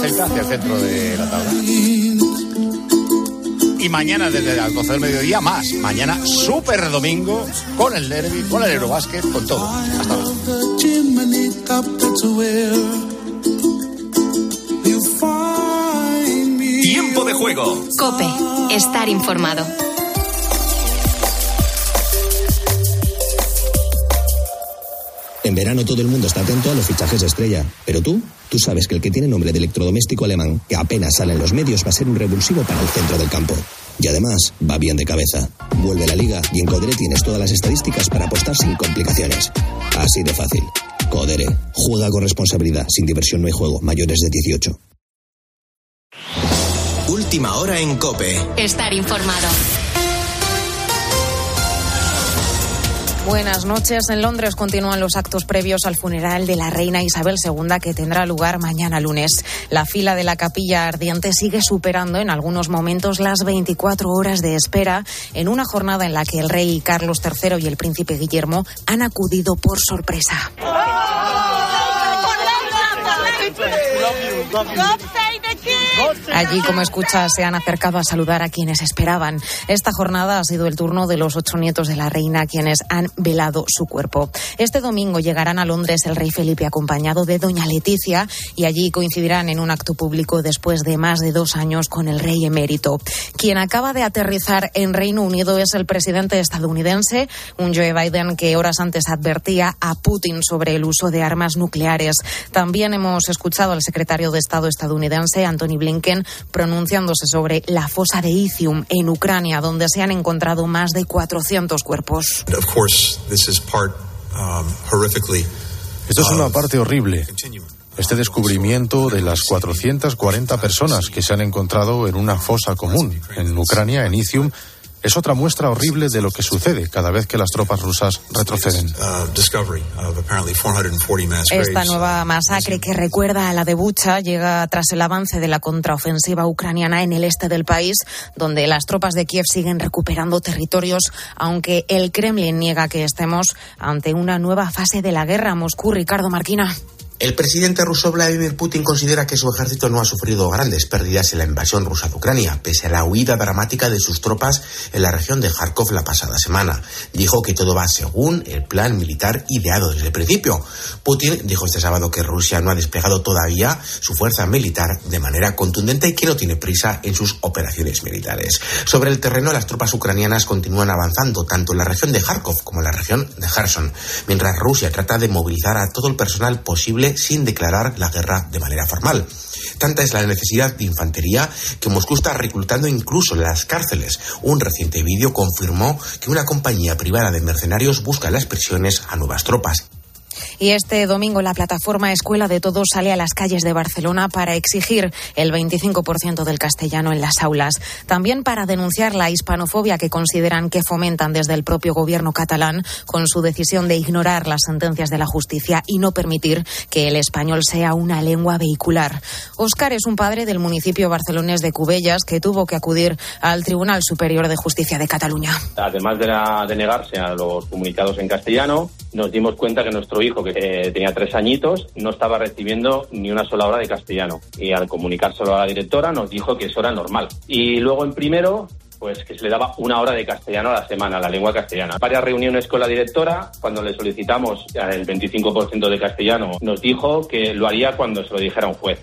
Celta hacia el centro de la tabla. Y mañana desde las 12 del mediodía más. Mañana súper domingo con el derby, con el Eurobásquet, con todo. Hasta ahora. Tiempo de juego. Cope, estar informado. En verano todo el mundo está atento a los fichajes de estrella. Pero tú, tú sabes que el que tiene nombre de electrodoméstico alemán, que apenas sale en los medios, va a ser un revulsivo para el centro del campo. Y además, va bien de cabeza. Vuelve la liga y en Codere tienes todas las estadísticas para apostar sin complicaciones. Así de fácil. Codere. Juega con responsabilidad. Sin diversión no hay juego. Mayores de 18. Última hora en Cope. Estar informado. Buenas noches. En Londres continúan los actos previos al funeral de la reina Isabel II que tendrá lugar mañana lunes. La fila de la capilla ardiente sigue superando en algunos momentos las 24 horas de espera en una jornada en la que el rey Carlos III y el príncipe Guillermo han acudido por sorpresa. Allí, como escucha, se han acercado a saludar a quienes esperaban. Esta jornada ha sido el turno de los ocho nietos de la reina, quienes han velado su cuerpo. Este domingo llegarán a Londres el rey Felipe acompañado de doña Leticia y allí coincidirán en un acto público después de más de dos años con el rey emérito. Quien acaba de aterrizar en Reino Unido es el presidente estadounidense, un Joe Biden que horas antes advertía a Putin sobre el uso de armas nucleares. También hemos escuchado al secretario de Estado estadounidense, Anthony Blinken, pronunciándose sobre la fosa de Izium en Ucrania, donde se han encontrado más de 400 cuerpos. Esto es una parte horrible. Este descubrimiento de las 440 personas que se han encontrado en una fosa común en Ucrania, en Izium, es otra muestra horrible de lo que sucede cada vez que las tropas rusas retroceden. Esta nueva masacre que recuerda a la de Bucha llega tras el avance de la contraofensiva ucraniana en el este del país, donde las tropas de Kiev siguen recuperando territorios, aunque el Kremlin niega que estemos ante una nueva fase de la guerra. Moscú, Ricardo Marquina. El presidente ruso Vladimir Putin considera que su ejército no ha sufrido grandes pérdidas en la invasión rusa de Ucrania, pese a la huida dramática de sus tropas en la región de Kharkov la pasada semana. Dijo que todo va según el plan militar ideado desde el principio. Putin dijo este sábado que Rusia no ha desplegado todavía su fuerza militar de manera contundente y que no tiene prisa en sus operaciones militares. Sobre el terreno, las tropas ucranianas continúan avanzando tanto en la región de Kharkov como en la región de Kherson, mientras Rusia trata de movilizar a todo el personal posible sin declarar la guerra de manera formal. Tanta es la necesidad de infantería que Moscú está reclutando incluso en las cárceles. Un reciente vídeo confirmó que una compañía privada de mercenarios busca las prisiones a nuevas tropas. Y este domingo la plataforma Escuela de Todos sale a las calles de Barcelona para exigir el 25% del castellano en las aulas. También para denunciar la hispanofobia que consideran que fomentan desde el propio gobierno catalán con su decisión de ignorar las sentencias de la justicia y no permitir que el español sea una lengua vehicular. Óscar es un padre del municipio barcelonés de Cubellas que tuvo que acudir al Tribunal Superior de Justicia de Cataluña. Además de, la, de negarse a los comunicados en castellano, nos dimos cuenta que nuestro hijo, que eh, tenía tres añitos, no estaba recibiendo ni una sola hora de castellano. Y al comunicárselo a la directora nos dijo que eso era normal. Y luego en primero pues que se le daba una hora de castellano a la semana, la lengua castellana. Varias reuniones con la directora, cuando le solicitamos el 25% de castellano, nos dijo que lo haría cuando se lo dijera un juez.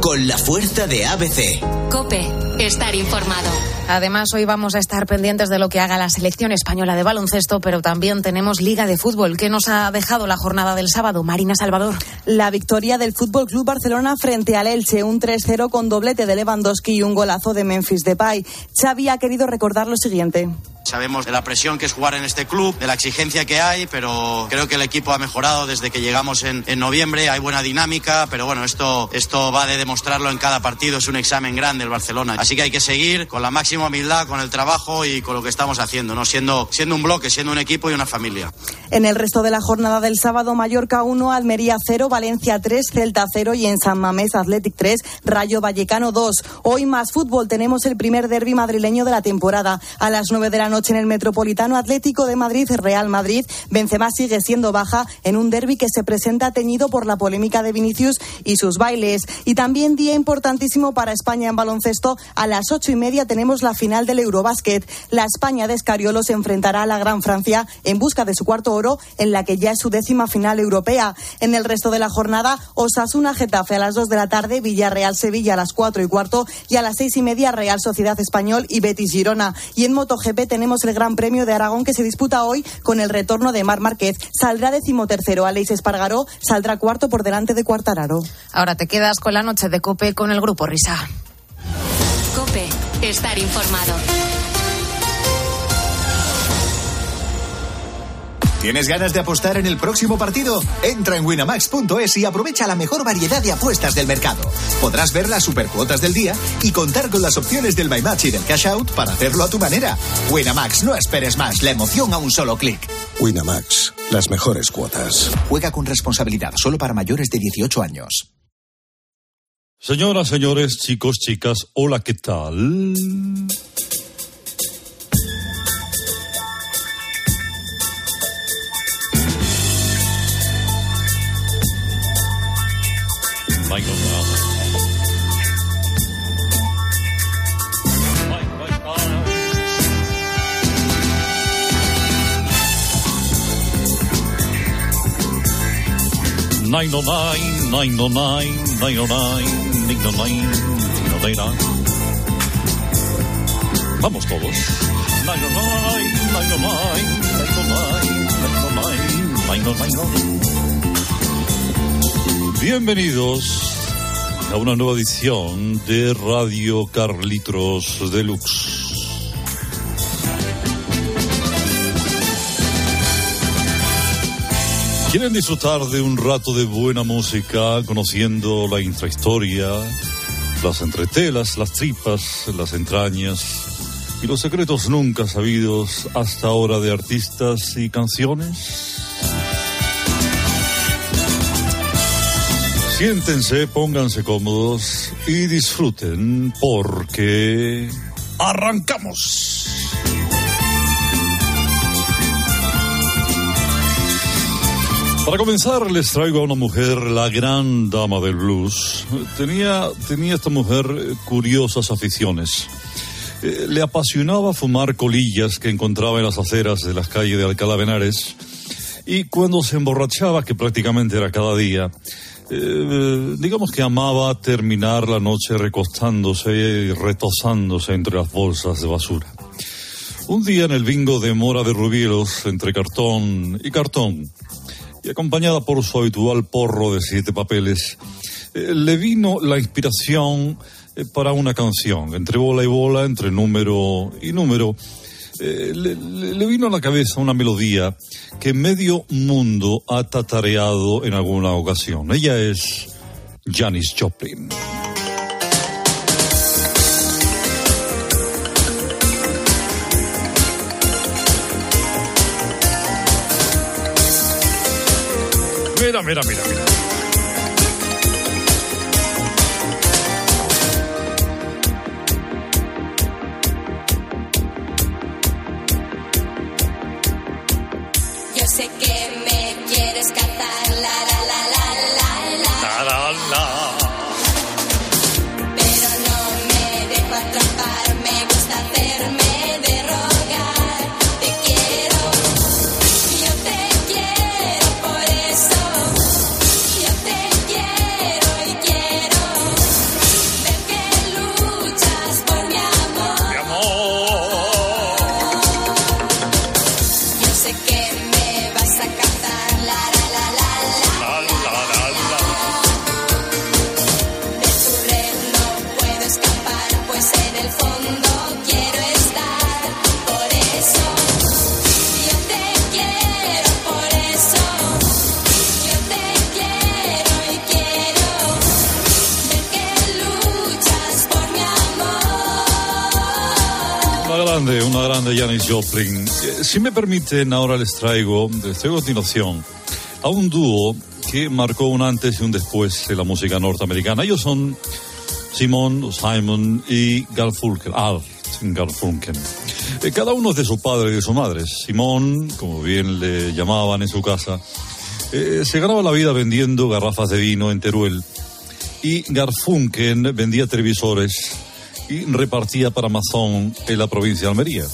Con la fuerza de ABC. Cope, estar informado. Además, hoy vamos a estar pendientes de lo que haga la selección española de baloncesto, pero también tenemos Liga de Fútbol. ¿Qué nos ha dejado la jornada del sábado? Marina Salvador. La victoria del Fútbol Club Barcelona frente al Elche, un 3-0 con doblete de Lewandowski y un golazo de Memphis Depay. Xavi ha querido recordar lo siguiente. Sabemos de la presión que es jugar en este club, de la exigencia que hay, pero creo que el equipo ha mejorado desde que llegamos en, en, noviembre. Hay buena dinámica, pero bueno, esto, esto va de demostrarlo en cada partido. Es un examen grande el Barcelona. Así que hay que seguir con la máxima humildad, con el trabajo y con lo que estamos haciendo, ¿no? Siendo, siendo un bloque, siendo un equipo y una familia. En el resto de la jornada del sábado, Mallorca 1, Almería 0, Valencia 3, Celta 0 y en San Mamés Athletic 3, Rayo Vallecano 2. Hoy más fútbol, tenemos el primer derby madrileño de la temporada. A las 9 de la noche en el Metropolitano Atlético de Madrid, Real Madrid. Benzema sigue siendo baja en un derby que se presenta teñido por la polémica de Vinicius y sus bailes. Y también día importantísimo para España en baloncesto. A las ocho y media tenemos la final del Eurobásquet. La España de Escariolo se enfrentará a la Gran Francia en busca de su cuarto oro, en la que ya es su décima final europea. En el resto de la jornada, Osasuna Getafe a las dos de la tarde, Villarreal Sevilla a las cuatro y cuarto y a las seis y media Real Sociedad Español y Betis Girona. Y en MotoGP tenemos el Gran Premio de Aragón que se disputa hoy con el retorno de Mar Márquez. Saldrá decimotercero Aleix Espargaró, saldrá cuarto por delante de Cuartararo. Ahora te quedas con la noche de Cope con el Grupo Risa. Cope, estar informado. ¿Tienes ganas de apostar en el próximo partido? Entra en winamax.es y aprovecha la mejor variedad de apuestas del mercado. Podrás ver las supercuotas del día y contar con las opciones del My Match y del Cash Out para hacerlo a tu manera. Winamax, no esperes más, la emoción a un solo clic. Winamax, las mejores cuotas. Juega con responsabilidad, solo para mayores de 18 años. Señoras, señores, chicos, chicas, hola, ¿qué tal? Nine oh nine, nine oh nine, nine oh nine, Vamos todos. Bienvenidos a una nueva edición de Radio Carlitos Deluxe. ¿Quieren disfrutar de un rato de buena música, conociendo la intrahistoria, las entretelas, las tripas, las entrañas y los secretos nunca sabidos hasta ahora de artistas y canciones? Siéntense, pónganse cómodos y disfruten porque arrancamos. Para comenzar, les traigo a una mujer, la gran dama del blues. Tenía, tenía esta mujer eh, curiosas aficiones. Eh, le apasionaba fumar colillas que encontraba en las aceras de las calles de Alcalá de Henares. Y cuando se emborrachaba, que prácticamente era cada día, eh, digamos que amaba terminar la noche recostándose y retozándose entre las bolsas de basura. Un día en el bingo de Mora de Rubielos, entre cartón y cartón, y acompañada por su habitual porro de siete papeles, eh, le vino la inspiración eh, para una canción, entre bola y bola, entre número y número. eh, le, le- vino a la cabeza una melodía que medio mundo ha tatareado en alguna ocasión. Ella es Janis Joplin. Mira, mira, mira, grande, una grande Janis Joplin. Eh, Si me permiten, ahora les traigo, les traigo a continuación a un dúo que marcó un antes y un después en la música norteamericana. Ellos son Simon, Simon y Garfunkel. Alt Garfunkel. Eh, Cada uno es de su padre y de su madre. Simón, como bien le llamaban en su casa, eh, se ganaba la vida vendiendo garrafas de vino en Teruel. Y Garfunkel vendía televisores y repartía para Amazon en la provincia de Almería.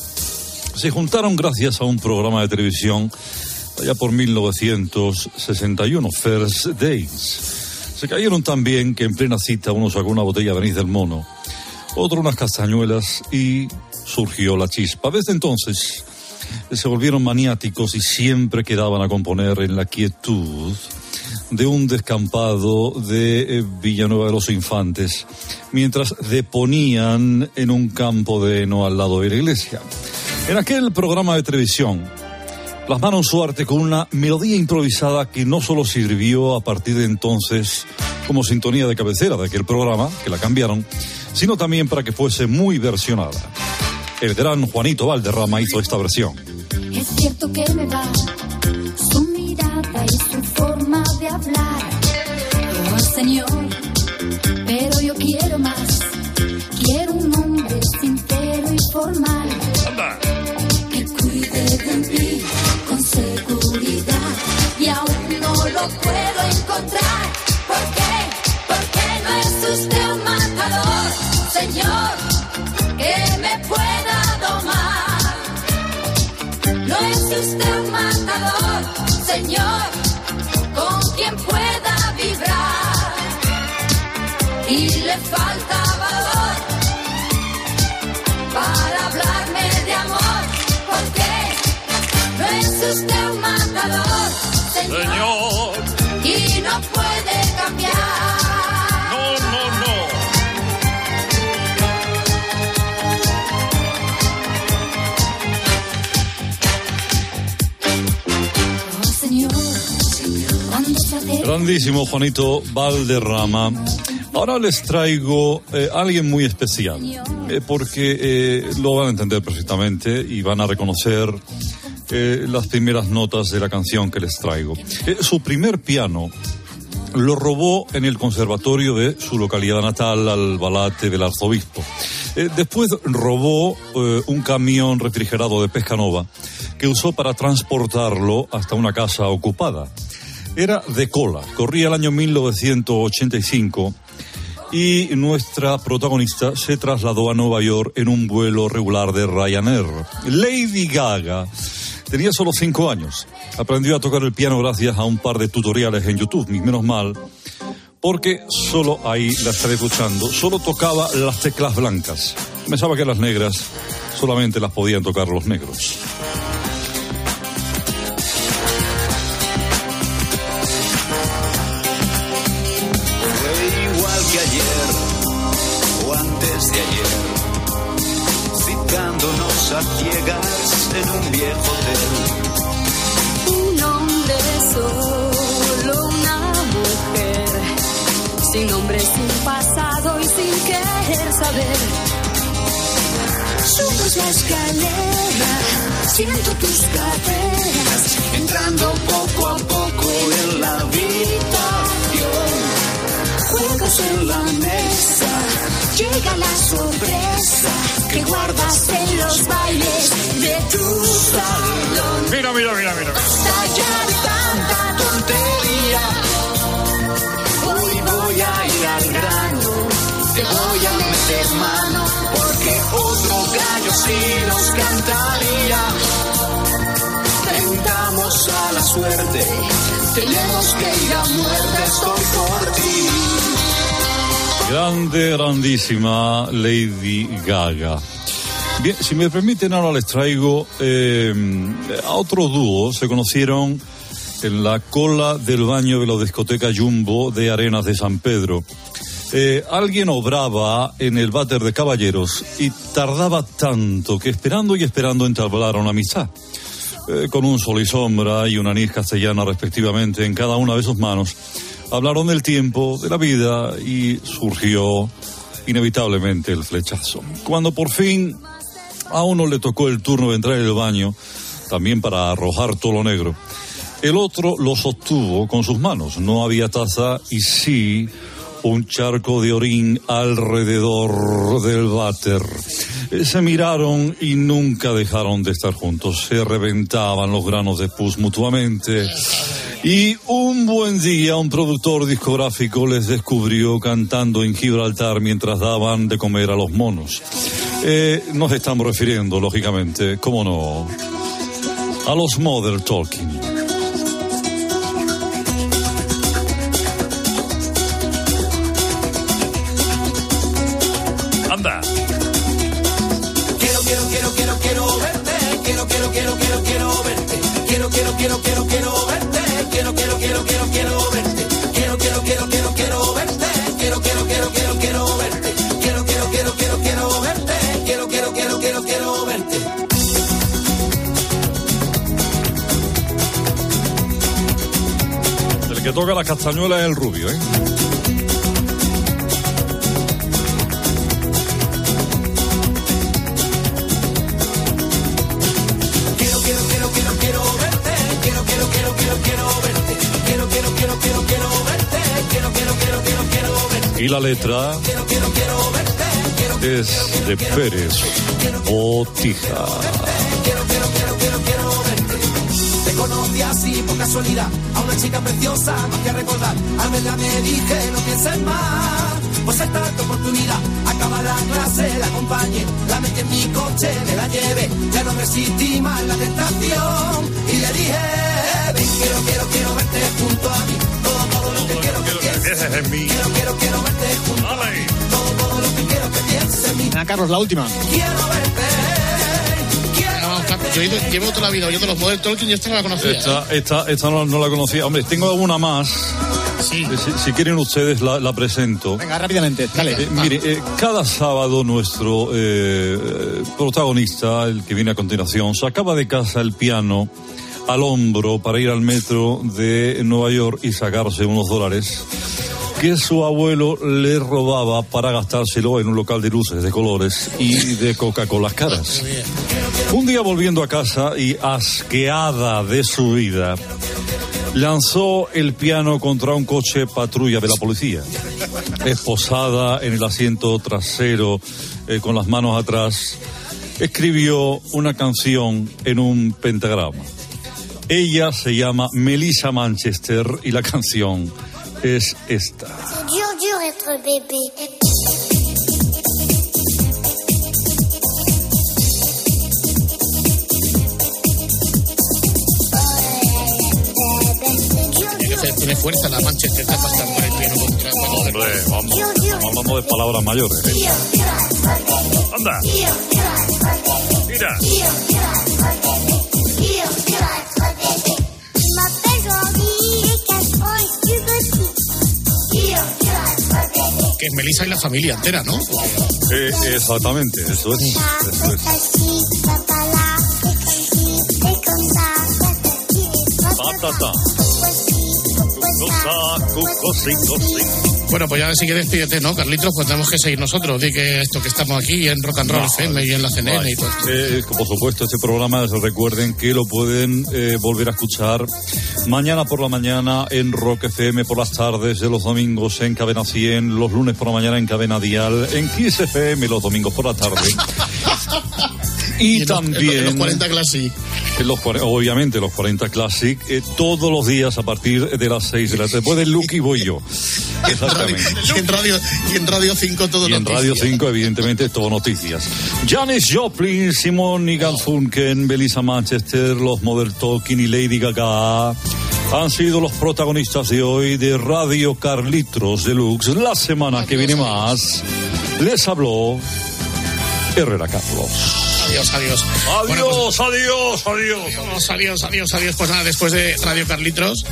Se juntaron gracias a un programa de televisión allá por 1961, First Days. Se cayeron tan bien que en plena cita uno sacó una botella de anís del mono, otro unas castañuelas y surgió la chispa. Desde entonces se volvieron maniáticos y siempre quedaban a componer en la quietud de un descampado de eh, Villanueva de los Infantes, mientras deponían en un campo de heno al lado de la iglesia. En aquel programa de televisión, plasmaron su arte con una melodía improvisada que no solo sirvió a partir de entonces como sintonía de cabecera de aquel programa, que la cambiaron, sino también para que fuese muy versionada. El gran Juanito Valderrama hizo esta versión. Es cierto que me su forma de hablar. Oh, Señor, pero yo quiero más. Quiero un hombre sincero y formal. Que cuide de mí con seguridad. Y aún no lo puedo encontrar. ¿Por qué? Porque no es usted un matador, Señor, que me pueda domar. No es usted un matador, Señor, falta valor para hablarme de amor. Porque no es usted un matador, Señor, y no puede cambiar. No, no, no. Grandísimo Juanito Valderrama. Ahora les traigo eh, a alguien muy especial, eh, porque eh, lo van a entender perfectamente y van a reconocer eh, las primeras notas de la canción que les traigo. Eh, su primer piano lo robó en el conservatorio de su localidad natal, al Balate del Arzobispo. Eh, después robó eh, un camión refrigerado de Pescanova que usó para transportarlo hasta una casa ocupada. Era de cola, corría el año 1985 y nuestra protagonista se trasladó a Nueva York en un vuelo regular de Ryanair. Lady Gaga tenía solo cinco años. Aprendió a tocar el piano gracias a un par de tutoriales en YouTube, menos mal, porque solo ahí la estaré escuchando, solo tocaba las teclas blancas. Pensaba que las negras solamente las podían tocar los negros. Saber. Subes la escalera, siento tus caderas, Entrando poco a poco en la habitación, juegos en la mesa, llega la sorpresa que guardas en los bailes de tu salón. Mira, mira, mira, mira. Basta ya tanta tontería. hoy voy a ir al grano, te voy a meter mano, porque otro gallo sí nos cantaría. Tentamos a la suerte, tenemos que ir a muerte, estoy por ti. Grande, grandísima Lady Gaga. Bien, si me permiten, ahora les traigo eh, a otro dúo. Se conocieron en la cola del baño de la discoteca Jumbo de Arenas de San Pedro. Eh, alguien obraba en el váter de caballeros y tardaba tanto que esperando y esperando entablaron amistad. Eh, con un sol y sombra y una anís castellana respectivamente en cada una de sus manos, hablaron del tiempo, de la vida y surgió inevitablemente el flechazo. Cuando por fin A uno le tocó el turno de entrar en el baño, también para arrojar todo lo negro. El otro lo sostuvo con sus manos. No había taza y sí un charco de orín alrededor del váter. Eh, Se miraron y nunca dejaron de estar juntos. Se reventaban los granos de pus mutuamente. Y un buen día un productor discográfico les descubrió cantando en Gibraltar mientras daban de comer a los monos. Eh, nos estamos refiriendo, lógicamente, cómo no, a los Mother Talking. Quiero, quiero, quiero, quiero verte. Y la letra es de Pérez Botija. Por casualidad. A una chica preciosa, más que recordar. Al verla me dije, no pienses más. Pues esta tu oportunidad. Acaba la clase, la acompañe. La metí en mi coche, me la llevé. Ya no resistí más la tentación. Y le dije, ven, quiero, quiero, quiero verte junto a mí. Todo, todo lo que quiero que pienses. en mí. Quiero, quiero, quiero verte junto a mí. Todo, todo lo que quiero que pienses en mí. Venga, Carlos, la última. Quiero verte. Yo llevo toda la vida oyendo los Model Talking y esta no la conocía. ¿eh? Esta, esta, esta no, no la conocía. Hombre, tengo alguna más. Sí. Si, si quieren ustedes la, la presento. Venga, rápidamente. Dale. Eh, mire, eh, cada sábado nuestro eh, eh, protagonista, el que viene a continuación, sacaba de casa el piano al hombro para ir al metro de Nueva York y sacarse unos dólares que su abuelo le robaba para gastárselo en un local de luces de colores y de Coca-Cola caras. Un día volviendo a casa y asqueada de su vida, lanzó el piano contra un coche patrulla de la policía. Esposada en el asiento trasero, eh, con las manos atrás, escribió una canción en un pentagrama. Ella se llama Melissa Manchester y la canción es esta. Tiene, fuerza la Manchester para estampar el piano contra Hombre, vamos, vamos de palabras mayores. ¿eh? Anda. Mira. Je m'appelle Jordi et 4 ans et tu petit. Dur, dur être bébé. Que es Melissa y la familia entera, ¿no? Eh, exactamente, eso es. Eso es. Assis, papa là, Bueno, pues ya sí que despídete, ¿no, Carlitos? Pues tenemos que seguir nosotros. Di que esto que estamos aquí en Rock and Roll No, FM y en la CNN y todo esto. Eh, por supuesto, este programa, recuerden que lo pueden eh, volver a escuchar mañana por la mañana en Rock FM, por las tardes de los domingos en Cadena 100, los lunes por la mañana en Cadena Dial, en Kiss FM los domingos por la tarde. Y, en los- también... en los 40 Classic. En los obviamente los 40 Classic, eh, todos los días a partir de las 6 de la tarde. Después de Lucky voy yo. Exactamente. Y en Radio, y en Radio 5 todo Y en noticias. Radio 5, evidentemente, todo noticias. Janis Joplin, Simon y Garfunkel, Belisa Manchester, los Model Talking y Lady Gaga han sido los protagonistas de hoy de Radio Carlitos Deluxe. La semana que viene más les habló Herrera Carlos. Adiós, adiós. Bueno, Adiós, adiós, adiós. Adiós, adiós, adiós, adiós. Pues nada, después de Radio Carlitos,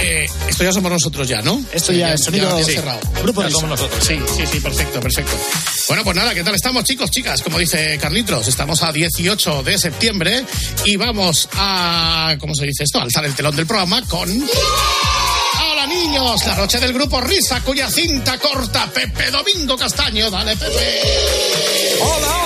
eh, esto ya somos nosotros ya, ¿no? Esto ya es sonido sí. cerrado. Grupo Ya somos nosotros. Sí, sí, sí, perfecto, perfecto. Bueno, pues nada, ¿qué tal estamos, chicos, chicas? Como dice Carlitos, estamos a 18 de septiembre y vamos a, ¿cómo se dice esto? Alzar el telón del programa con... Hola niños, la noche del grupo Risa, cuya cinta corta Pepe Domingo Castaño. Dale, Pepe. Hola, hola.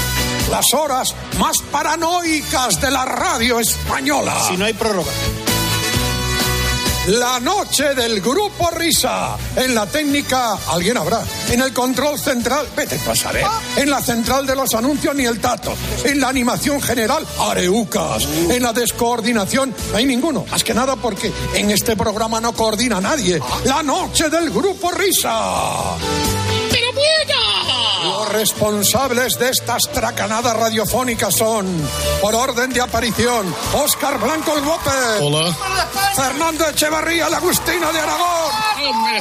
Las horas más paranoicas de la radio española. Si no hay prórroga. La noche del grupo Risa. En la técnica, alguien habrá. En el control central, vete tú a saber. En la central de los anuncios, ni el tato. En la animación general, areucas. En la descoordinación, no hay ninguno. Más que nada porque en este programa no coordina nadie. La noche del grupo Risa. ¡Pero bueno! Los responsables de estas tracanadas radiofónicas son, por orden de aparición, Óscar Blanco el Bope. Hola. Fernando Echevarría, la Agustina de Aragón.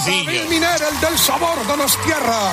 David Miner, el del sabor de los tierra.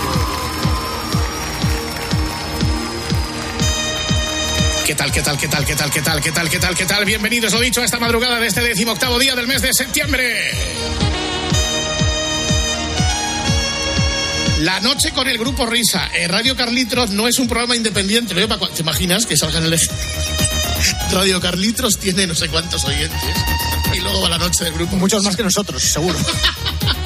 ¿Qué tal, qué tal, qué tal, qué tal, qué tal, qué tal, qué tal, qué tal? Bienvenidos, lo dicho, a esta madrugada de este decimoctavo día del mes de septiembre. La noche con el grupo Risa. Eh, Radio Carlitos no es un programa independiente. ¿no? ¿Te imaginas que salgan el... Radio Carlitos tiene no sé cuántos oyentes. Y luego va la noche del grupo. Muchos más que nosotros, seguro.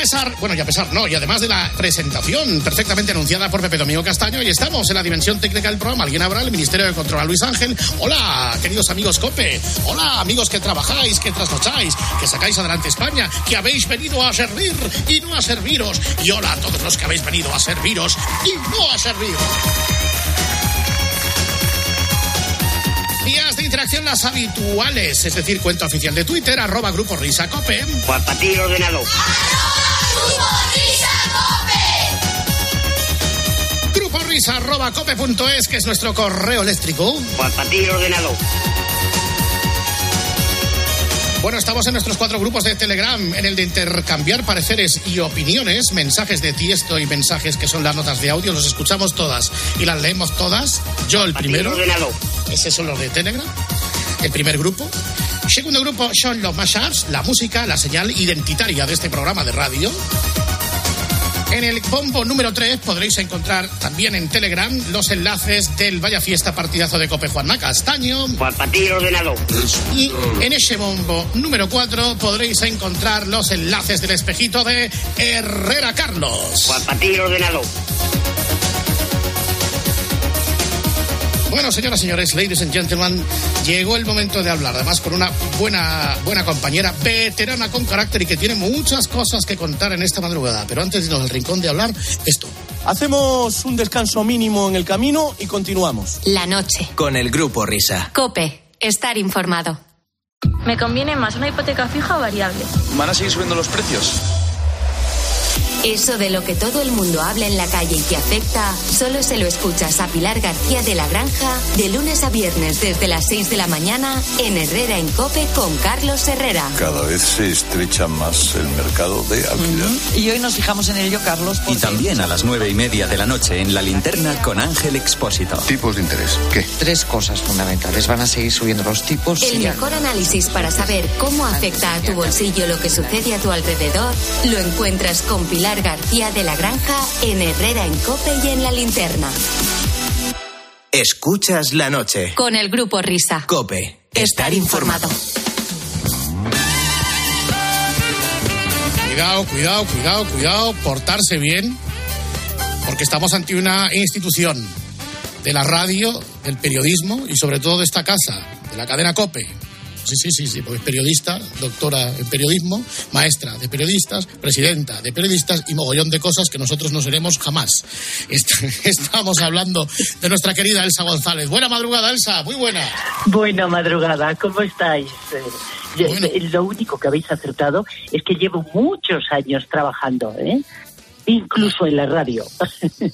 pesar, bueno, y a pesar, no, y además de la presentación perfectamente anunciada por Pepe Domingo Castaño, y estamos en la dimensión técnica del programa. Alguien habrá, el Ministerio de Control, a Luis Ángel. Hola, queridos amigos COPE. Hola, amigos que trabajáis, que trasnocháis, que sacáis adelante España, que habéis venido a servir y no a serviros. Y hola a todos los que habéis venido a serviros y no a servir. Vías de interacción las habituales, es decir, cuenta oficial de Twitter, arroba grupo Risa. Pues ordenador. Grupo Risa arroba cope.es, que es nuestro correo eléctrico. Para ti el ordenador. Bueno, estamos en nuestros cuatro grupos de Telegram, en el de intercambiar pareceres y opiniones, mensajes de tiesto y mensajes que son las notas de audio, los escuchamos todas y las leemos todas. Yo el primero. Ese son los de Telegram. El primer grupo. Segundo grupo son los mashups, la música, la señal identitaria de este programa de radio. En el bombo número 3 podréis encontrar también en Telegram los enlaces del Vaya Fiesta Partidazo de Cope Juanma Castaño. Para ti el ordenador. Y en ese bombo número 4 podréis encontrar los enlaces del espejito de Herrera Carlos. Pues para ti Bueno, señoras y señores, ladies and gentlemen, llegó el momento de hablar, además con una buena, buena compañera, veterana con carácter y que tiene muchas cosas que contar en esta madrugada. Pero antes de irnos al rincón de hablar, esto. Hacemos un descanso mínimo en el camino y continuamos. La noche. Con el grupo Risa. Cope. Estar informado. Me conviene más una hipoteca fija o variable. ¿Van a seguir subiendo los precios? Eso de lo que todo el mundo habla en la calle y que afecta, solo se lo escuchas a Pilar García de la Granja de lunes a viernes desde las 6 de la mañana en Herrera en Cope con Carlos Herrera. Cada vez se estrecha más el mercado de alquiler. Y hoy nos fijamos en ello, Carlos. Y también a las nueve y media de la noche en la linterna con Ángel Expósito. ¿Tipos de interés? ¿Qué? Tres cosas fundamentales. Van a seguir subiendo los tipos. El y- mejor análisis para saber cómo afecta a tu bolsillo lo que sucede a tu alrededor lo encuentras con Pilar García de la Granja en Herrera en Cope y en la linterna. Escuchas la noche. Con el grupo Risa. Cope. Estar informado. Cuidado, cuidado, cuidado, cuidado, portarse bien, porque estamos ante una institución de la radio, del periodismo y sobre todo de esta casa, de la cadena COPE. Sí, sí, sí, sí, pues periodista, doctora en periodismo, maestra de periodistas, presidenta de periodistas y mogollón de cosas que nosotros no seremos jamás. Est- Estamos hablando de nuestra querida Elsa González. Buena madrugada, Elsa, muy buena. Buena madrugada, ¿cómo estáis? Eh, eh, Lo único que habéis acertado es que llevo muchos años trabajando, ¿eh? Incluso en la radio.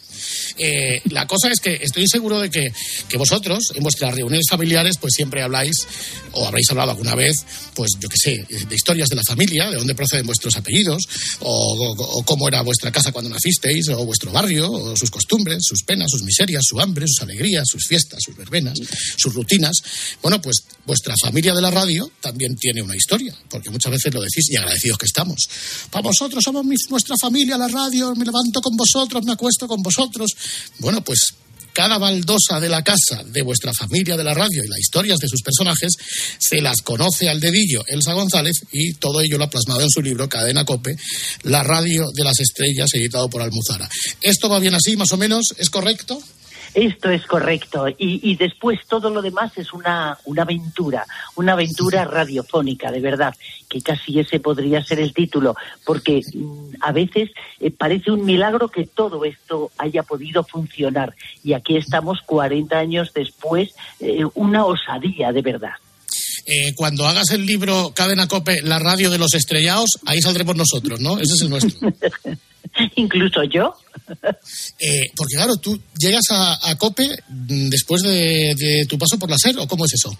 Eh, la cosa es que estoy seguro de que, que vosotros, en vuestras reuniones familiares, pues siempre habláis, o habréis hablado alguna vez, pues yo qué sé, de historias de la familia, de dónde proceden vuestros apellidos, o, cómo era vuestra casa cuando nacisteis, o vuestro barrio, o sus costumbres, sus penas, sus miserias, su hambre, sus alegrías, sus fiestas, sus verbenas, sus rutinas. Bueno, pues vuestra familia de la radio también tiene una historia, porque muchas veces lo decís y agradecidos que estamos. Para vosotros somos nuestra familia, la radio, me levanto con vosotros, me acuesto con vosotros. Bueno, pues cada baldosa de la casa de vuestra familia de la radio y las historias de sus personajes se las conoce al dedillo Elsa González y todo ello lo ha plasmado en su libro Cadena Cope, La radio de las estrellas, editado por Almuzara. ¿Esto va bien así, más o menos? ¿Es correcto? Esto es correcto. Y, y después todo lo demás es una, una aventura, una aventura radiofónica, de verdad, que casi ese podría ser el título, porque mm, a veces eh, parece un milagro que todo esto haya podido funcionar. Y aquí estamos 40 años después, eh, una osadía, de verdad. Eh, cuando hagas el libro Cadena Cope, La radio de los estrellados, ahí saldremos nosotros, ¿no? Ese es el nuestro. Incluso yo. Eh, porque claro, tú llegas a, a Cope después de, de tu paso por la SER, ¿o cómo es eso?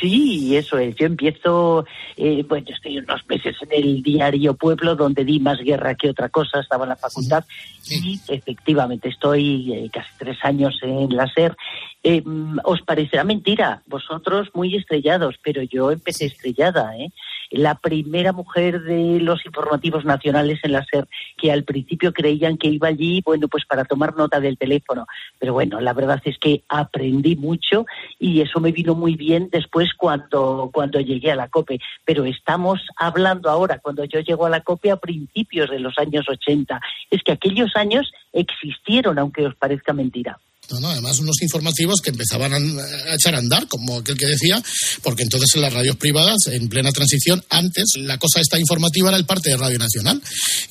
Sí, eso es. Yo empiezo, eh, bueno, estoy unos meses en el diario Pueblo, donde di más guerra que otra cosa, estaba en la facultad, y efectivamente estoy eh, casi tres años en la SER. Eh, mm, os parecerá mentira, vosotros muy estrellados, pero yo empecé estrellada, ¿eh? La primera mujer de los informativos nacionales en la SER, que al principio creían que iba allí, bueno, pues para tomar nota del teléfono. Pero bueno, la verdad es que aprendí mucho y eso me vino muy bien después cuando, cuando llegué a la COPE. Pero estamos hablando ahora, cuando yo llego a la COPE a principios de los años 80. Es que aquellos años existieron, aunque os parezca mentira. No, no, además unos informativos que empezaban a, a echar a andar, como aquel que decía, porque entonces en las radios privadas, en plena transición, antes la cosa esta informativa era el parte de Radio Nacional.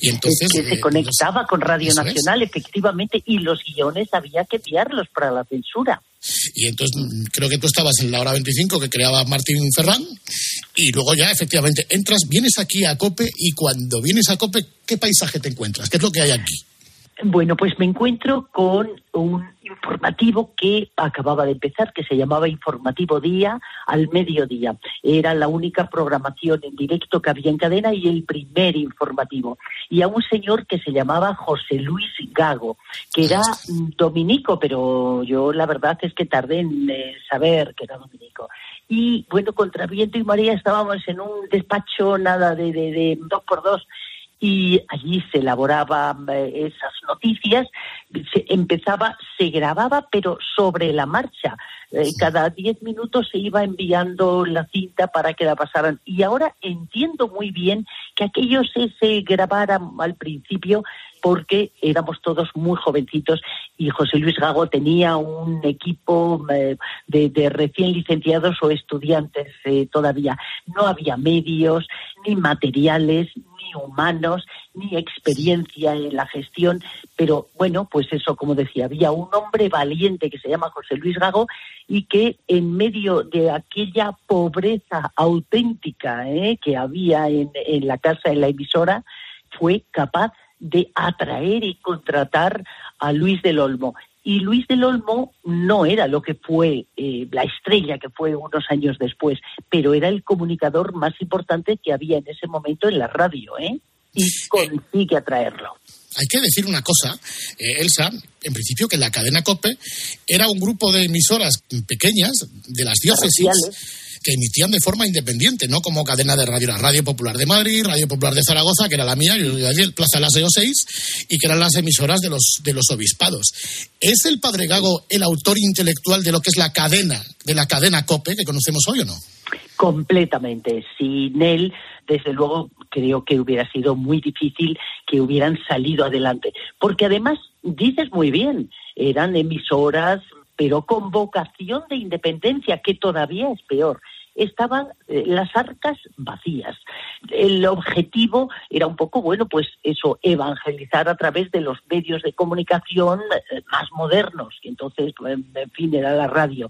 Y entonces... que se eh, conectaba con Radio es. Nacional, efectivamente, y los guiones había que enviarlos para la censura. Y entonces mm, creo que tú estabas en la hora 25 que creaba Martín Ferrán y luego ya efectivamente entras, vienes aquí a Cope y cuando vienes a Cope, ¿qué paisaje te encuentras? ¿Qué es lo que hay aquí? Bueno, pues me encuentro con un informativo que acababa de empezar, que se llamaba Informativo Día al mediodía. Era la única programación en directo que había en cadena y el primer informativo. Y a un señor que se llamaba José Luis Gago, que era dominico, pero yo la verdad es que tardé en eh, saber que era dominico. Y bueno, contra viento y María estábamos en un despacho nada de, de dos por dos y allí se elaboraban eh, esas noticias, se empezaba, se grababa, pero sobre la marcha. Eh, cada diez minutos se iba enviando la cinta para que la pasaran. Y ahora entiendo muy bien que aquello se, se grabara al principio porque éramos todos muy jovencitos y José Luis Gago tenía un equipo eh, de, de recién licenciados o estudiantes eh, todavía. No había medios, ni materiales, humanos, ni experiencia en la gestión, pero bueno, pues eso, como decía, había un hombre valiente que se llama José Luis Gago y que en medio de aquella pobreza auténtica ¿eh? que había en, en la casa, en la emisora, fue capaz de atraer y contratar a Luis del Olmo. Y Luis del Olmo no era lo que fue eh, la estrella que fue unos años después, pero era el comunicador más importante que había en ese momento en la radio, ¿eh? Y consigue atraerlo. Hay que decir una cosa, eh, Elsa, en principio que la cadena COPE era un grupo de emisoras pequeñas de las diócesis que emitían de forma independiente, no como cadena de radio. La Radio Popular de Madrid, Radio Popular de Zaragoza, que era la mía, yo el Plaza de las 6, y que eran las emisoras de los, de los obispados. ¿Es el padre Gago el autor intelectual de lo que es la cadena, de la cadena COPE que conocemos hoy o no? Completamente. Sin él, desde luego, creo que hubiera sido muy difícil que hubieran salido adelante. Porque además, dices muy bien, eran emisoras, pero con vocación de independencia, que todavía es peor. estaban eh, las arcas vacías. El objetivo era un poco, bueno, pues eso, evangelizar a través de los medios de comunicación eh, más modernos, que entonces, pues, en fin, era la radio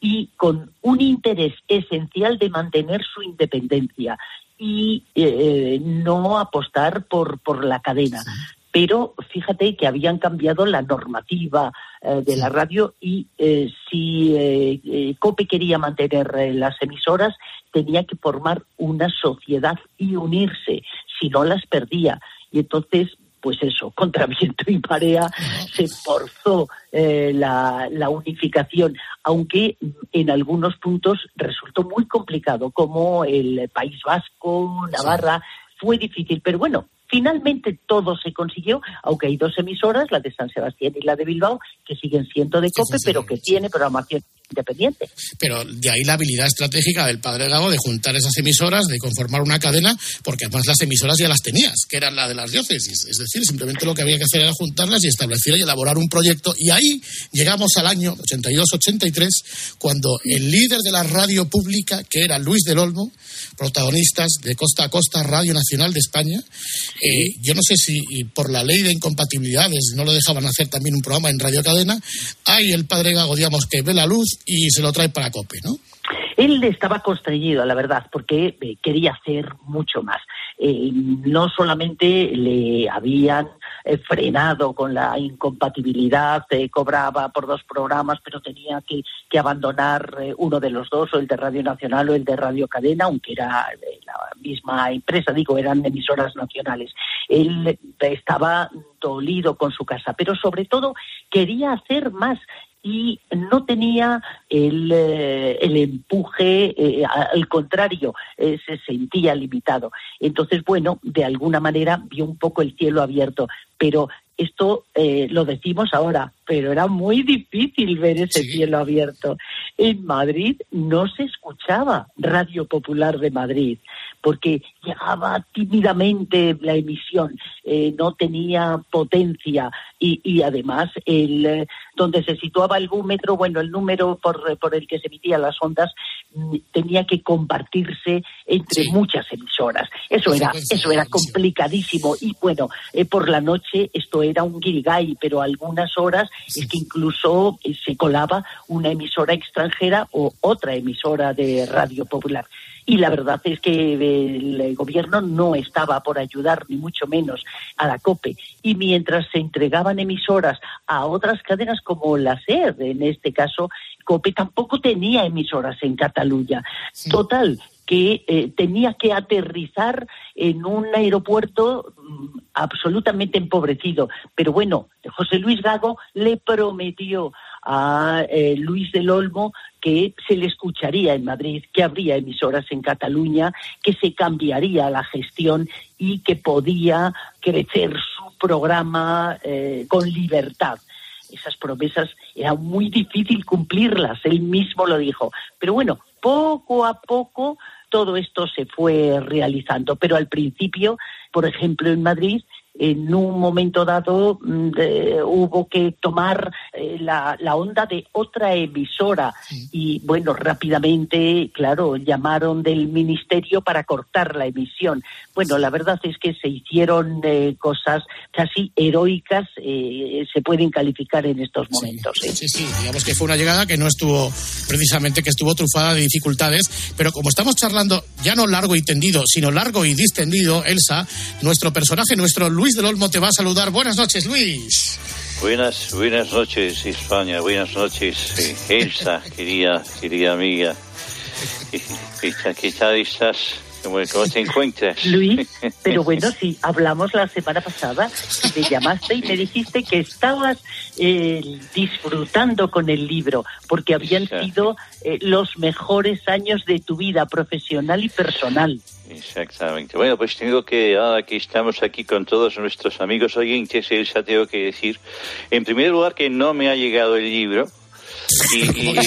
y con un interés esencial de mantener su independencia y eh, no apostar por, por la cadena. Pero fíjate que habían cambiado la normativa eh, de la radio y eh, si eh, eh, COPE quería mantener las emisoras, tenía que formar una sociedad y unirse, si no las perdía. Y entonces, pues eso, contra viento y marea se forzó eh, la, la unificación, aunque en algunos puntos resultó muy complicado, como el País Vasco, Navarra, fue difícil, pero bueno, finalmente todo se consiguió, aunque hay dos emisoras, la de San Sebastián y la de Bilbao, que siguen siendo de COPE, pero que tiene programación independiente. Pero de ahí la habilidad estratégica del padre Gago de juntar esas emisoras, de conformar una cadena, porque además las emisoras ya las tenías, que eran la de las diócesis. Es decir, simplemente lo que había que hacer era juntarlas y establecer y elaborar un proyecto. Y ahí llegamos al año 82-83, cuando el líder de la radio pública, que era Luis del Olmo, protagonistas de Costa a Costa Radio Nacional de España, eh, yo no sé si por la ley de incompatibilidades no lo dejaban hacer también un programa en Radio Cadena, ahí el padre Gago, digamos, que ve la luz y se lo trae para COPE, ¿no? Él estaba constreñido, la verdad, porque eh, quería hacer mucho más. Eh, no solamente le habían eh, frenado con la incompatibilidad, eh, cobraba por dos programas, pero tenía que, que abandonar uno de los dos, o el de Radio Nacional o el de Radio Cadena, aunque era la misma empresa, digo, eran emisoras nacionales. Él estaba dolido con su casa, pero sobre todo quería hacer más y no tenía el, eh, el empuje, eh, al contrario, eh, se sentía limitado. Entonces, bueno, de alguna manera vio un poco el cielo abierto, pero esto eh, lo decimos ahora, pero era muy difícil ver ese cielo abierto. En Madrid no se escuchaba Radio Popular de Madrid, porque llegaba tímidamente la emisión, eh, no tenía potencia y, y además el, eh, donde se situaba el búmetro, bueno, el número por, por el que se emitían las ondas mm, tenía que compartirse entre muchas emisoras. Eso era, eso era complicadísimo. Y bueno, eh, por la noche esto era un guirigay, pero algunas horas es que incluso eh, se colaba una emisora extranjera o otra emisora de radio popular. Y la verdad es que el gobierno no estaba por ayudar, ni mucho menos, a la COPE. Y mientras se entregaban emisoras a otras cadenas como la SER, en este caso, COPE tampoco tenía emisoras en Cataluña. Total, que eh, tenía que aterrizar en un aeropuerto mm, absolutamente empobrecido. Pero bueno, José Luis Gago le prometió a eh, Luis del Olmo que se le escucharía en Madrid, que habría emisoras en Cataluña, que se cambiaría la gestión y que podía crecer su programa eh, con libertad esas promesas era muy difícil cumplirlas, él mismo lo dijo. Pero bueno, poco a poco todo esto se fue realizando. Pero al principio, por ejemplo, en Madrid, en un momento dado mm, de- hubo que tomar eh, la, la onda de otra emisora y bueno, rápidamente, claro, llamaron del ministerio para cortar la emisión. Bueno, la verdad es que se hicieron eh, cosas casi heroicas, eh, se pueden calificar en estos momentos. ¿eh? Sí, sí, digamos que fue una llegada que no estuvo, precisamente que estuvo trufada de dificultades, pero como estamos charlando ya no largo y tendido, sino largo y distendido, Elsa, nuestro personaje, nuestro Luis del Olmo te va a saludar. Buenas noches, Luis. Buenas, buenas noches, España. Buenas noches, eh, Elsa, querida, querida amiga. ¿Qué, estás? ¿Cómo, cómo te encuentras? Luis, pero bueno, sí, hablamos la semana pasada, me llamaste y me dijiste que estabas eh, disfrutando con el libro, porque habían sido eh, los mejores años de tu vida profesional y personal. Exactamente. Bueno, pues tengo que, ahora que estamos aquí con todos nuestros amigos oyentes, Elsa, tengo que decir, en primer lugar, que no me ha llegado el libro. Y, y-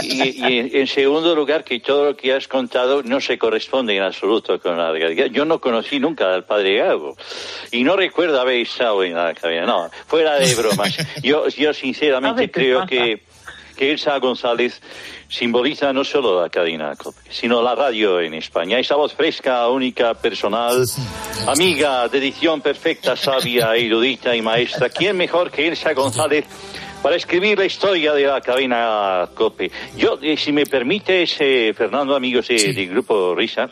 y- y- y en segundo lugar, que todo lo que has contado no se corresponde en absoluto con la realidad. Yo no conocí nunca al padre Gago y no recuerdo haber estado en la cabina. No, fuera de bromas. Yo, yo sinceramente creo que que Elsa González simboliza no solo la cadena sino la radio en España. Esa voz fresca, única, personal, amiga, de edición perfecta, sabia, erudita y maestra. ¿Quién mejor que Elsa González para escribir la historia de la cadena COPE? Yo, eh, si me permites, eh, Fernando, amigos de- del Grupo Risa,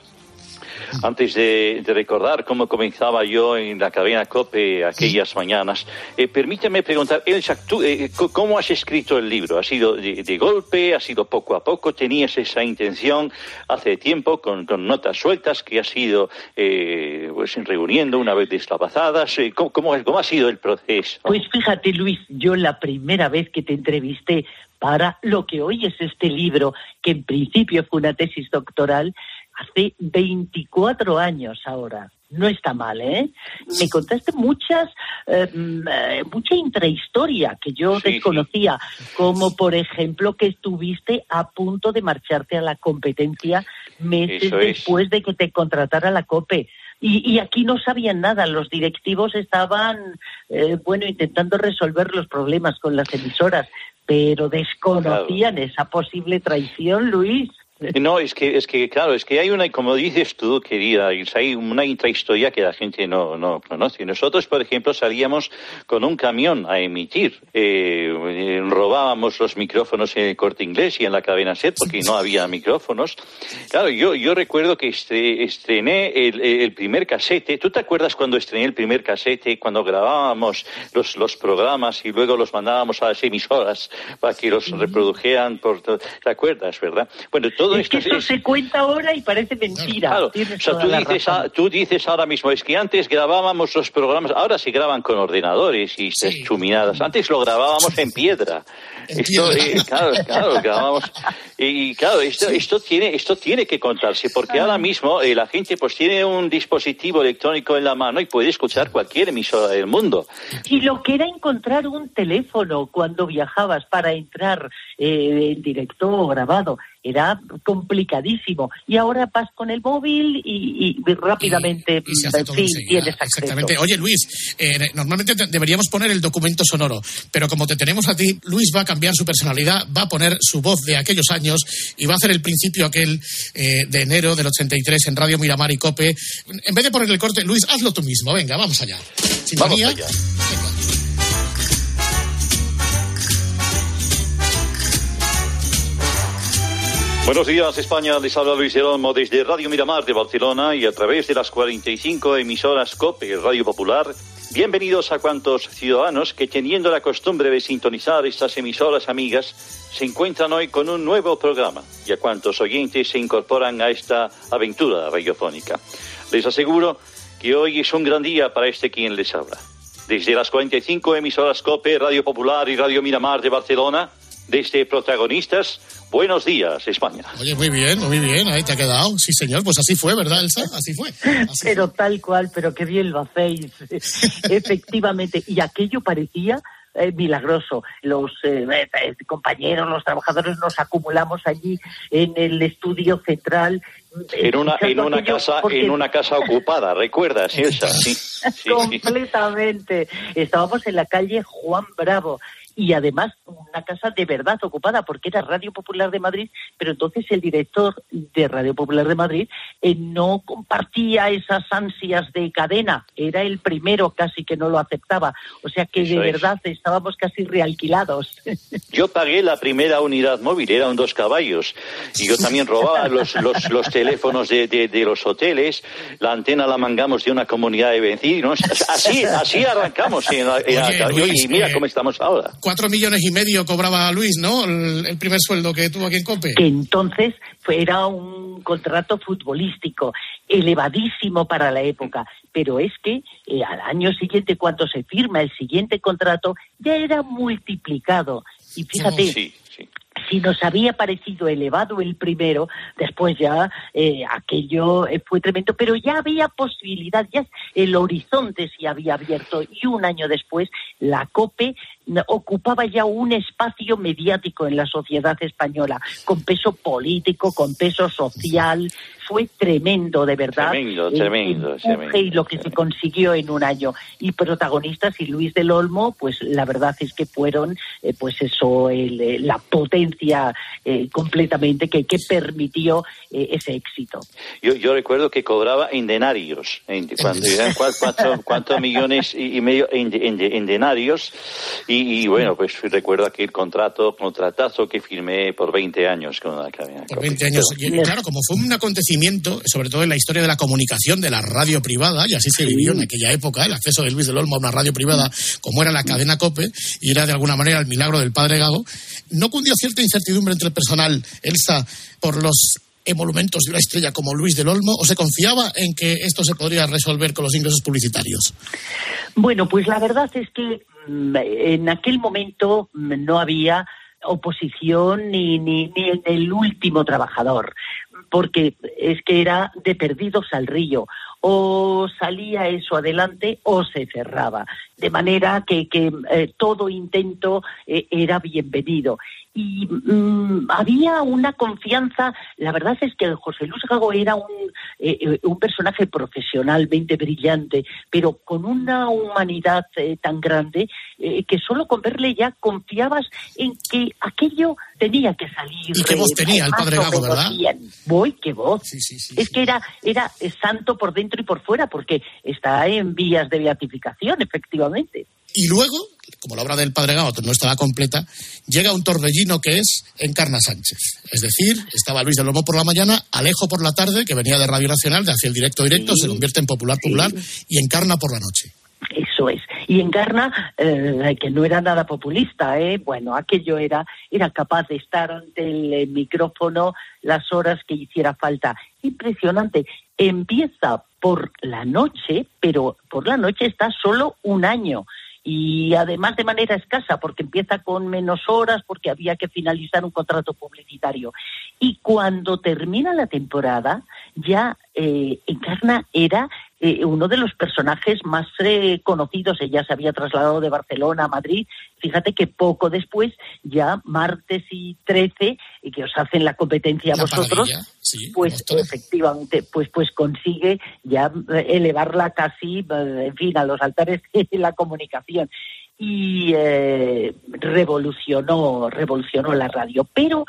antes de, de recordar cómo comenzaba yo en la cadena COPE aquellas mañanas, eh, permíteme preguntar, Elsa, ¿tú, eh, ¿cómo has escrito el libro? ¿Ha sido de, de golpe? ¿Ha sido poco a poco? ¿Tenías esa intención hace tiempo con, con notas sueltas que has ido eh, pues, reuniendo una vez deslavazadas? Eh, ¿cómo, cómo, ¿Cómo ha sido el proceso? Pues fíjate, Luis, yo la primera vez que te entrevisté para lo que hoy es este libro, que en principio fue una tesis doctoral, hace 24 años ahora. No está mal, ¿eh? Me contaste muchas, eh, mm, eh, mucha intrahistoria que yo desconocía, como por ejemplo que estuviste a punto de marcharte a la competencia meses Eso es. después de que te contratara la COPE. Y, y aquí no sabían nada, los directivos estaban, eh, bueno, intentando resolver los problemas con las emisoras, pero desconocían esa posible traición, Luis. No, es que, es que, claro, es que hay una, como dices tú, querida, hay una intrahistoria que la gente no, no conoce. Nosotros, por ejemplo, salíamos con un camión a emitir. Eh, eh, robábamos los micrófonos en el corte inglés y en la cadena set porque no había micrófonos. Claro, yo, yo recuerdo que estrené el, el primer casete. ¿Tú te acuerdas cuando estrené el primer casete, cuando grabábamos los, los programas y luego los mandábamos a las emisoras para que los reprodujeran? Por, ¿Te acuerdas, verdad? Bueno, todo Es esto que eso es- se cuenta ahora y parece mentira. Claro, o sea, tú dices, a- tú dices ahora mismo, es que antes grabábamos los programas, ahora se graban con ordenadores y estas chuminadas. Antes lo grabábamos en piedra. Esto, eh, claro, claro, grabábamos. Y, y claro, esto, esto, tiene, esto tiene que contarse, porque ahora mismo eh, la gente pues tiene un dispositivo electrónico en la mano y puede escuchar cualquier emisora del mundo. Y lo que era encontrar un teléfono cuando viajabas para entrar eh, en directo o grabado era complicadísimo. Y ahora vas con el móvil y, y rápidamente Y se hace en todo fin, enseguida. tienes acceso. Exactamente. Oye, Luis, eh, normalmente te- deberíamos poner el documento sonoro, pero como te tenemos a ti, Luis va a cambiar su personalidad, va a poner su voz de aquellos años y va a hacer el principio aquel eh, de enero del 83 en Radio Miramar y Cope. En vez de poner el corte, Luis, hazlo tú mismo. Venga, vamos allá. Sintonía. Vamos allá. Buenos días, España. Les habla Luis Olmo desde Radio Miramar de Barcelona y a través de las 45 emisoras COPE, Radio Popular. Bienvenidos a cuantos ciudadanos que, teniendo la costumbre de sintonizar estas emisoras amigas, se encuentran hoy con un nuevo programa y a cuantos oyentes se incorporan a esta aventura radiofónica. Les aseguro que hoy es un gran día para este quien les habla. Desde las 45 emisoras COPE, Radio Popular y Radio Miramar de Barcelona, desde protagonistas, buenos días, España. Oye, muy bien, muy bien, ahí te ha quedado. Sí, señor, pues así fue, ¿verdad, Elsa? Así fue. Pero tal cual, pero qué bien lo hacéis. Efectivamente. Y aquello parecía eh, milagroso. Los eh, eh, compañeros, los trabajadores nos acumulamos allí en el estudio central. eh, En una, en una aquello, casa, porque- en una casa ocupada, ¿recuerdas, Elsa? Sí, sí, sí. Completamente. Estábamos en la calle Juan Bravo. Y además una casa de verdad ocupada porque era Radio Popular de Madrid, pero entonces el director de Radio Popular de Madrid eh, no compartía esas ansias de cadena, era el primero casi que no lo aceptaba, o sea que Eso de es. verdad estábamos casi realquilados. Yo pagué la primera unidad móvil, eran dos caballos. Y yo también robaba los, los, los teléfonos de, de, de los hoteles, la antena la mangamos de una comunidad de vecinos. Así, así arrancamos. En la- en la- y mira eh, cómo estamos ahora. Cuatro millones y medio cobraba Luis, ¿no? El, el primer sueldo que tuvo aquí en Cope. que entonces fue- era un contrato futbolístico elevadísimo para la época, pero es que eh, al año siguiente, cuando se firma el siguiente contrato, ya era multiplicado. Y fíjate, Sí, si nos había parecido elevado el primero, después ya eh, aquello eh, fue tremendo, pero ya había posibilidad, ya el horizonte se había abierto y un año después la COPE ocupaba ya un espacio mediático en la sociedad española, con peso político, con peso social. Fue tremendo, de verdad. Tremendo, el tremendo, y lo que se consiguió en un año. Y protagonistas y Luis del Olmo, pues la verdad es que fueron, eh, pues eso, el, eh, la potencia eh, completamente que, que permitió eh, ese éxito. Yo, yo recuerdo que cobraba en denarios, en- cuando eran cua- cuatro, cuatro millones y, y medio en, en en denarios. Y, y, bueno, pues recuerdo aquel contrato, contratazo que firmé por 20 años con la cadena. Por 20 años. Y, claro, como fue un acontecimiento, sobre todo en la historia de la comunicación de la radio privada, y así se vivió en aquella época, el acceso de Luis del Olmo a una radio privada como era la cadena COPE, y era de alguna manera el milagro del padre Gago, no cundió cierta incertidumbre entre el personal, Elsa, por los emolumentos de una estrella como Luis del Olmo, o se confiaba en que esto se podría resolver con los ingresos publicitarios? Bueno, pues la verdad es que en aquel momento mm, no había oposición ni, ni, ni en el último trabajador, porque es que era de perdidos al río. O salía eso adelante o se cerraba. De manera que, que eh, todo intento eh, era bienvenido. Y mm, había una confianza, la verdad es que José Luis Gago era un, eh, eh, un personaje profesionalmente brillante, pero con una humanidad eh, tan grande eh, que solo con verle ya confiabas en que aquello tenía que salir. ¿Y qué voz tenía el padre Gago, verdad? Voy, qué voz. es que era, era santo por dentro y por fuera, porque está en vías de beatificación, efectivamente. Y luego, como la obra del Padre Gago no estaba completa, llega un torbellino que es Encarna Sánchez. Es decir, estaba Luis del Lomo por la mañana, Alejo por la tarde, que venía de Radio Nacional, de hacia el directo directo, se convierte en popular popular, y Encarna por la noche. Eso es. Y Encarna, eh, que no era nada populista, ¿eh? bueno, aquello era, era capaz de estar ante el eh, micrófono las horas que hiciera falta. Impresionante. Empieza por la noche, pero por la noche está solo un año. Y además de manera escasa, porque empieza con menos horas, porque había que finalizar un contrato publicitario. Y cuando termina la temporada, ya eh, Encarna era eh, uno de los personajes más eh, conocidos. Ella se había trasladado de Barcelona a Madrid. Fíjate que poco después, ya martes y 13, y que os hacen la competencia a vosotros, sí, pues efectivamente, pues pues consigue ya eh, elevarla casi, eh, en fin, a los altares de la comunicación y eh, revolucionó, revolucionó la radio. Pero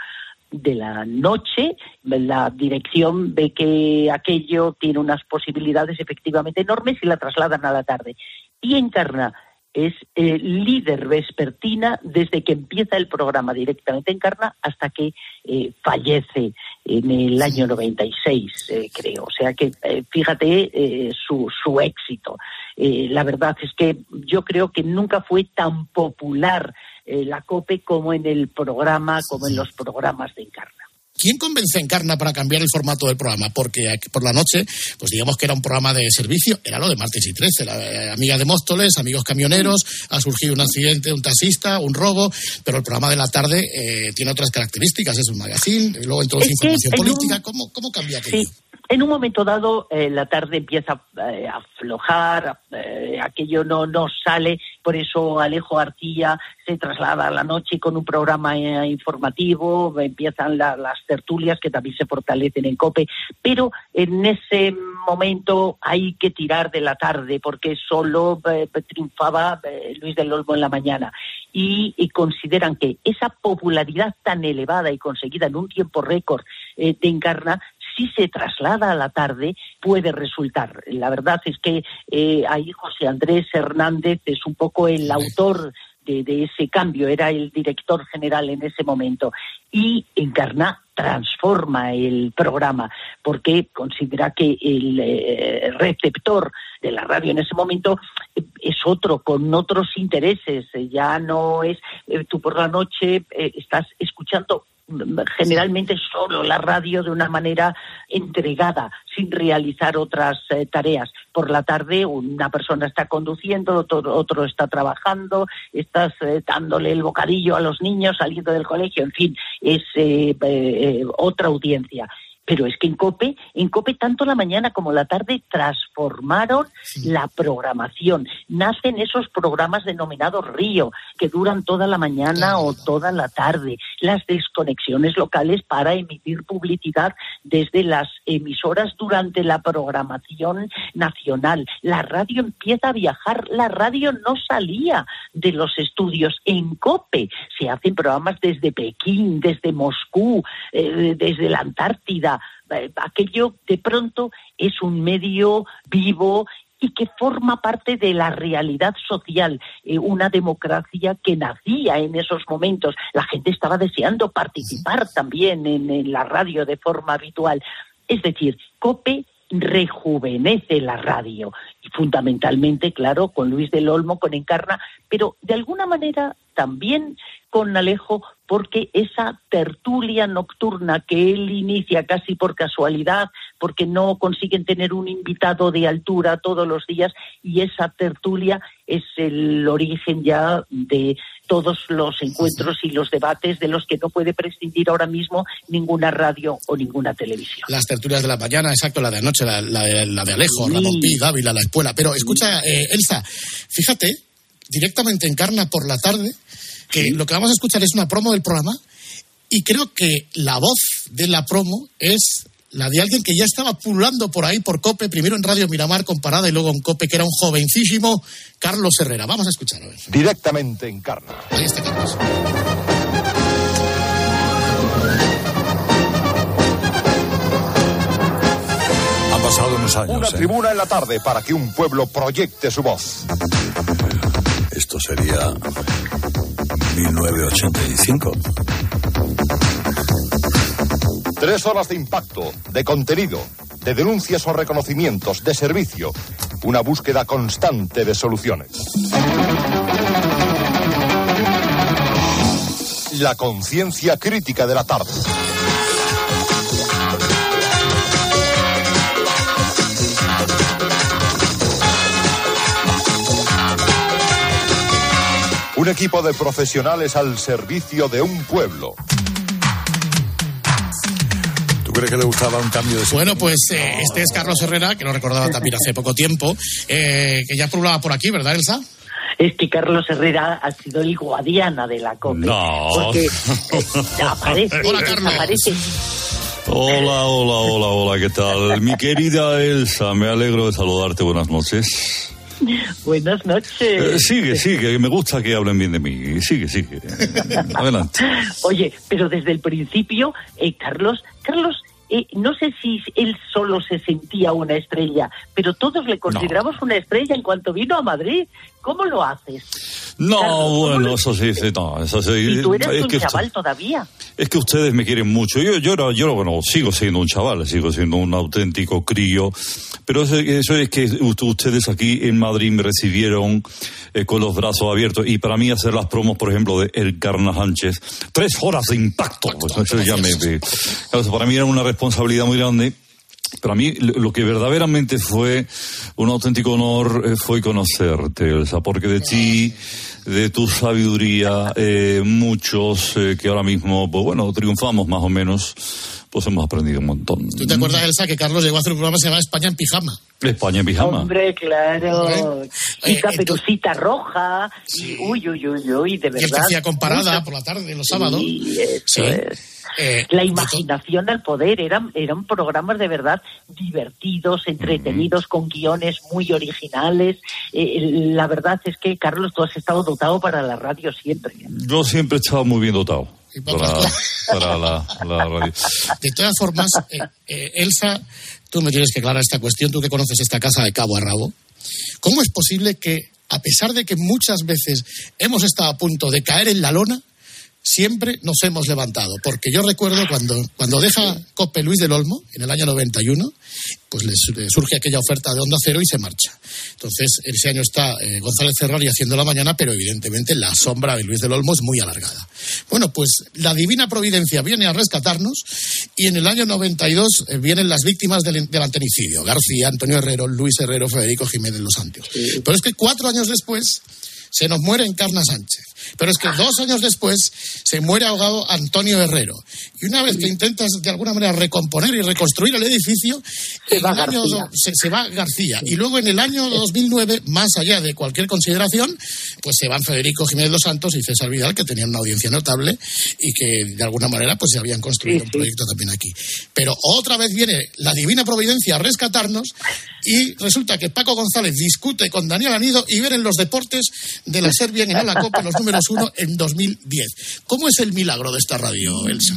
de la noche, la dirección ve que aquello tiene unas posibilidades efectivamente enormes y la trasladan a la tarde. Y Encarna es eh, líder vespertina desde que empieza el programa directamente Encarna hasta que eh, fallece en el año 96, eh, creo. O sea que eh, fíjate eh, su, su éxito. La verdad es que yo creo que nunca fue tan popular eh, la COPE como en el programa, como en los programas de Encarna. ¿Quién convence a Encarna para cambiar el formato del programa? Porque por la noche, pues digamos que era un programa de servicio, era lo de martes y 13, la eh, amiga de Móstoles, amigos camioneros, ha surgido un accidente, un taxista, un robo, pero el programa de la tarde eh, tiene otras características, es un magazine, luego introduce Es que información un- política, ¿cómo, cómo cambia aquello? Sí, en un momento dado eh, la tarde empieza eh, a aflojar, eh, aquello no, no sale, por eso Alejo Arcilla se traslada a la noche con un programa informativo, empiezan la- las tertulias que también se fortalecen en COPE, pero en ese momento hay que tirar de la tarde porque solo triunfaba Luis del Olmo en la mañana. Y, y consideran que esa popularidad tan elevada y conseguida en un tiempo récord de Encarna si se traslada a la tarde puede resultar. La verdad es que eh, ahí José Andrés Hernández es un poco el autor de, de ese cambio, era el director general en ese momento. Y Encarna transforma el programa porque considera que el eh, receptor de la radio en ese momento eh, es otro, con otros intereses. Ya no es, tú por la noche estás escuchando generalmente solo la radio de una manera entregada, sin realizar otras eh, tareas. Por la tarde una persona está conduciendo, otro, otro está trabajando, estás eh, dándole el bocadillo a los niños saliendo del colegio, en fin, es eh, eh, otra audiencia. Pero es que en COPE, en COPE tanto la mañana como la tarde transformaron la programación. Nacen esos programas denominados Río, que duran toda la mañana o toda la tarde. Las desconexiones locales para emitir publicidad desde las emisoras durante la programación nacional. La radio empieza a viajar. La radio no salía de los estudios en COPE. Se hacen programas desde Pekín, desde Moscú, eh, desde la Antártida eh, aquello de pronto es un medio vivo y que forma parte de la realidad social, eh, una democracia que nacía en esos momentos. La gente estaba deseando participar también en, en la radio de forma habitual. Es decir, COPE rejuvenece la radio. Y fundamentalmente, claro, con Luis del Olmo, con Encarna, pero de alguna manera también con Alejo porque esa tertulia nocturna que él inicia casi por casualidad, porque no consiguen tener un invitado de altura todos los días, y esa tertulia es el origen ya de todos los encuentros y los debates de los que no puede prescindir ahora mismo ninguna radio o ninguna televisión. Las tertulias de la mañana, exacto, la de anoche, la, la la de Alejo, Sí. Ramón Pi, Dávila, la escuela. Pero escucha, eh, Elsa, fíjate, directamente encarna por la tarde, que lo que vamos a escuchar es una promo del programa y creo que la voz de la promo es la de alguien que ya estaba pululando por ahí por COPE, primero en Radio Miramar comparada y luego en COPE, que era un jovencísimo Carlos Herrera. Vamos a escuchar, a ver. Directamente encarna. Ahí está Carlos. Han pasado unos años. Una ¿eh? tribuna en la tarde para que un pueblo proyecte su voz. Esto sería 1985. Tres horas de impacto, de contenido, de denuncias o reconocimientos, de servicio. Una búsqueda constante de soluciones. La conciencia crítica de la tarde. Un equipo de profesionales al servicio de un pueblo. ¿Tú crees que le gustaba un cambio de Bueno, pues eh, este es Carlos Herrera, que lo recordaba también hace poco tiempo, eh, que ya pululaba por aquí, ¿verdad, Elsa? Es que Carlos Herrera ha sido el guadiana de la COPE. No. Porque eh, aparece, Hola, Carlos. aparece Hola, hola, hola, hola, ¿qué tal? Mi querida Elsa, me alegro de saludarte, buenas noches. Buenas Eh, noches. sigue, sigue, me gusta que hablen bien de mí. Sigue, sigue. Adelante. Oye, pero desde el principio, eh, Carlos, Carlos, eh, no sé si él solo se sentía una estrella, pero todos le consideramos una estrella en cuanto vino a Madrid. ¿Cómo lo haces? No, bueno, eso sí, sí, no, eso sí. Y tú eres es un que usted- chaval todavía. Es que ustedes me quieren mucho. Yo, yo, era- yo, bueno, sigo siendo un chaval, sigo siendo un auténtico crío. Pero eso, eso es que ustedes aquí en Madrid me recibieron eh, con los brazos abiertos. Y para mí hacer las promos, por ejemplo, de El Carna Sánchez, tres horas de impacto. Pues ya me- para mí era una responsabilidad muy grande. Para mí lo que verdaderamente fue un auténtico honor eh, fue conocerte, Elsa, porque de ti, de tu sabiduría, eh, muchos eh, que ahora mismo, pues bueno, triunfamos más o menos, pues hemos aprendido un montón. ¿Tú te acuerdas, Elsa, que Carlos llegó a hacer un programa que se llama España en pijama? España en pijama. Hombre, claro. ¿Eh? Y caperucita roja. Y uy, uy, uy, uy, de Y verdad. hacía comparada Muchas- por la tarde, los sábados. Sí, eso Sí. es. Eh, La imaginación al poder eran, eran programas de verdad divertidos, entretenidos, con guiones muy originales. Eh, la verdad es que, Carlos, tú has estado dotado para la radio siempre. Yo siempre he estado muy bien dotado para, para la, la radio. De todas formas, eh, eh, Elsa, tú me tienes que aclarar esta cuestión, tú que conoces esta casa de cabo a rabo. ¿Cómo es posible que, a pesar de que muchas veces hemos estado a punto de caer en la lona, siempre nos hemos levantado? Porque yo recuerdo cuando, cuando deja Cope Luis del Olmo, en el año 91, pues le le surge aquella oferta de Onda Cero y se marcha. Entonces, ese año está eh, González Ferrari haciendo la mañana, pero evidentemente la sombra de Luis del Olmo es muy alargada. Bueno, pues la divina providencia viene a rescatarnos y en el año 92 eh, vienen las víctimas del, del antenicidio. García, Antonio Herrero, Luis Herrero, Federico Jiménez Los Santos. Pero es que cuatro años después se nos muere Encarna Sánchez. Pero es que dos años después se muere ahogado Antonio Herrero. Y una vez que intentas de alguna manera recomponer y reconstruir el edificio, Se va año García. do- se, se va García. Y luego en el año 2009, más allá de cualquier consideración, pues se van Federico Jiménez Los Santos y César Vidal, que tenían una audiencia notable y que de alguna manera pues se habían construido un proyecto también aquí. Pero otra vez viene la divina providencia a rescatarnos y resulta que Paco González discute con Daniel Anido y ver en los deportes de la SER bien en la Copa los números uno en 2010. ¿Cómo es el milagro de esta radio, Elsa?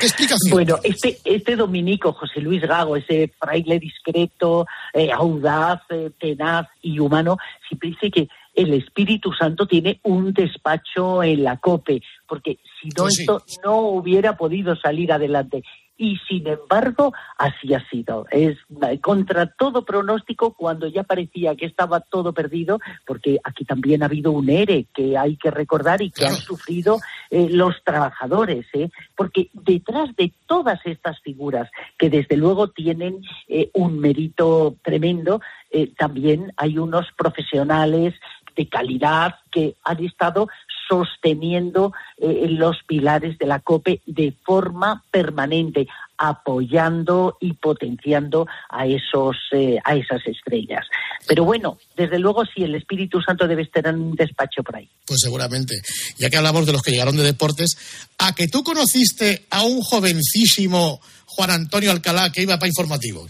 ¿Qué explicación? Bueno, este, este dominico, José Luis Gago, ese fraile discreto, eh, audaz, eh, tenaz y humano, siempre dice que el Espíritu Santo tiene un despacho en la COPE, porque si no, Pues sí. esto no hubiera podido salir adelante. Y sin embargo, así ha sido. Es eh, contra todo pronóstico cuando ya parecía que estaba todo perdido, porque aquí también ha habido un ERE que hay que recordar y que han sufrido eh, los trabajadores, ¿eh? porque detrás de todas estas figuras, que desde luego tienen eh, un mérito tremendo, también hay unos profesionales de calidad que han estado sosteniendo eh, los pilares de la COPE de forma permanente, apoyando y potenciando a esos eh, a esas estrellas. Pero bueno, desde luego sí, el Espíritu Santo debe estar en un despacho por ahí. Pues seguramente. Ya que hablamos de los que llegaron de deportes, ¿a que tú conociste a un jovencísimo Juan Antonio Alcalá que iba para informativo?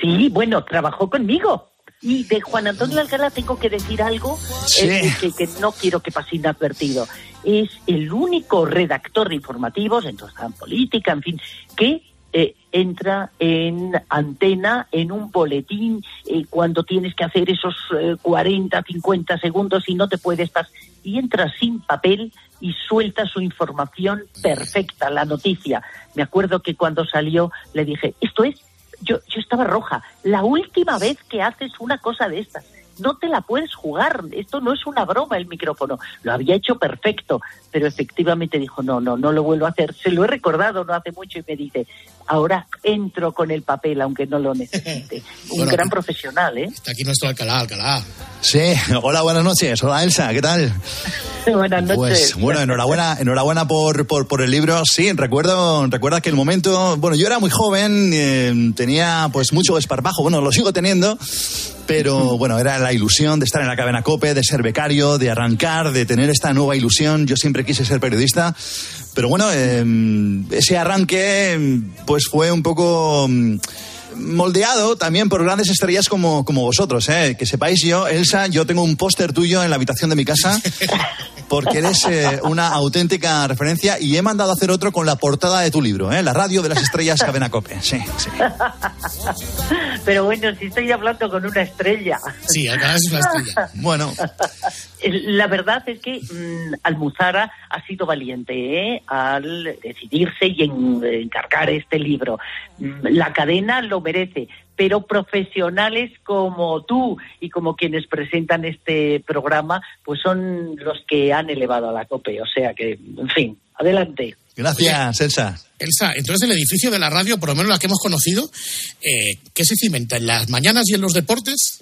Sí, bueno, trabajó conmigo. Y de Juan Antonio Alcalá tengo que decir algo Sí. eh, que, que no quiero que pase inadvertido. Es el único redactor de informativos, entonces en política, en fin, que eh, entra en antena, en un boletín, eh, cuando tienes que hacer esos eh, 40, 50 segundos y no te puedes estar. Y entra sin papel y suelta su información perfecta, la noticia. Me acuerdo que cuando salió le dije, esto es yo, yo estaba roja. La última vez que haces una cosa de estas, no te la puedes jugar. Esto no es una broma el micrófono. Lo había hecho perfecto, pero efectivamente dijo, no, no, no lo vuelvo a hacer. Se lo he recordado no hace mucho y me dice, ahora entro con el papel, aunque no lo necesite. Un Bueno, gran profesional, ¿eh? Está aquí nuestro Alcalá, Alcalá. Sí, hola, buenas noches. Hola, Elsa, ¿qué tal? Buenas noches. Pues bueno, enhorabuena, enhorabuena por, por, por el libro. Sí, recuerdo, recuerda aquel momento, bueno, yo era muy joven, eh, tenía pues mucho esparpajo, bueno, lo sigo teniendo, pero bueno, era la ilusión de estar en la cadena COPE, de ser becario, de arrancar, de tener esta nueva ilusión. Yo siempre quise ser periodista, pero bueno, eh, ese arranque pues fue un poco... moldeado también por grandes estrellas como, como vosotros, ¿eh? Que sepáis yo, Elsa, yo tengo un póster tuyo en la habitación de mi casa porque eres eh, una auténtica referencia y he mandado a hacer otro con la portada de tu libro, ¿eh? La radio de las estrellas Cadena Cope. Sí, sí. Pero bueno, si estoy hablando con una estrella. Sí, Alcalá es una estrella. Bueno. La verdad es que mm, Almuzara ha sido valiente ¿eh? al decidirse y en- encargar este libro. Mm, La cadena lo merece, pero profesionales como tú y como quienes presentan este programa, pues son los que han elevado a la COPE. O sea que, en fin, adelante. Gracias, Elsa. Elsa, entonces el edificio de la radio, por lo menos la que hemos conocido, eh, ¿qué se cimenta? ¿En las mañanas y en los deportes?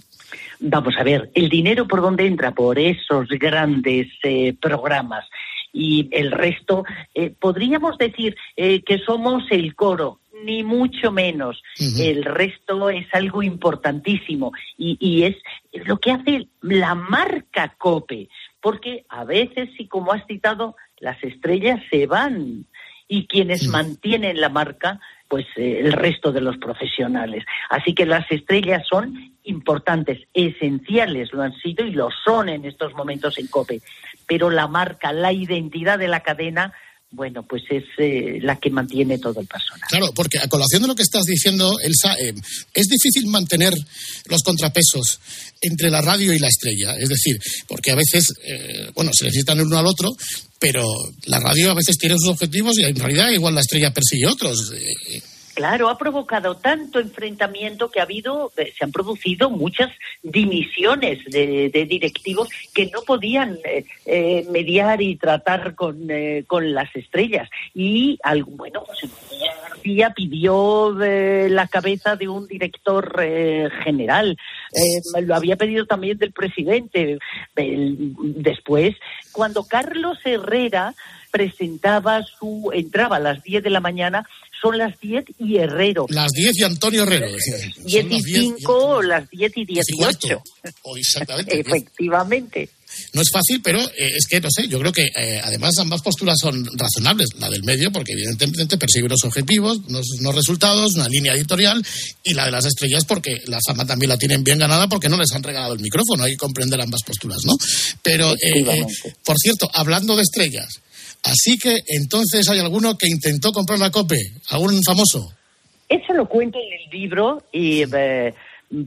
Vamos a ver, el dinero por dónde entra, por esos grandes eh, programas. Y el resto, eh, podríamos decir eh, que somos el coro, ni mucho menos. El resto es algo importantísimo y, y es lo que hace la marca COPE, porque a veces, y como has citado, las estrellas se van y quienes mantienen la marca, pues eh, el resto de los profesionales. Así que las estrellas son importantes, esenciales, lo han sido y lo son en estos momentos en COPE. Pero la marca, la identidad de la cadena, bueno, pues es eh, la que mantiene todo el personal. Claro, porque a colación de lo que estás diciendo, Elsa, eh, es difícil mantener los contrapesos entre la radio y la estrella. Es decir, porque a veces, bueno, se necesitan el uno al otro, pero la radio a veces tiene sus objetivos y en realidad igual la estrella persigue otros. Claro, ha provocado tanto enfrentamiento que ha habido, eh, se han producido muchas dimisiones de, directivos que no podían eh, eh, mediar y tratar con, eh, con las estrellas. Y, bueno, José García pidió la cabeza de un director general. Lo había pedido también del presidente. Después, cuando Carlos Herrera presentaba su, entraba a las 10 de la mañana, son las 10 y Herrero. Las 10 y Antonio Herrero, decía. 10 Son y las 10 5, las 10 y y cuarto. 18. O exactamente. Efectivamente. No es fácil, pero eh, es que, no sé, yo creo que eh, además ambas posturas son razonables. La del medio, porque evidentemente persigue unos objetivos, unos, unos resultados, una línea editorial, y la de las estrellas, porque la fama también la tienen bien ganada porque no les han regalado el micrófono. Hay que comprender ambas posturas, ¿no? Pero, eh, por cierto, hablando de estrellas, así que entonces hay alguno que intentó comprar la COPE, algún famoso. Eso lo cuento en el libro y eh,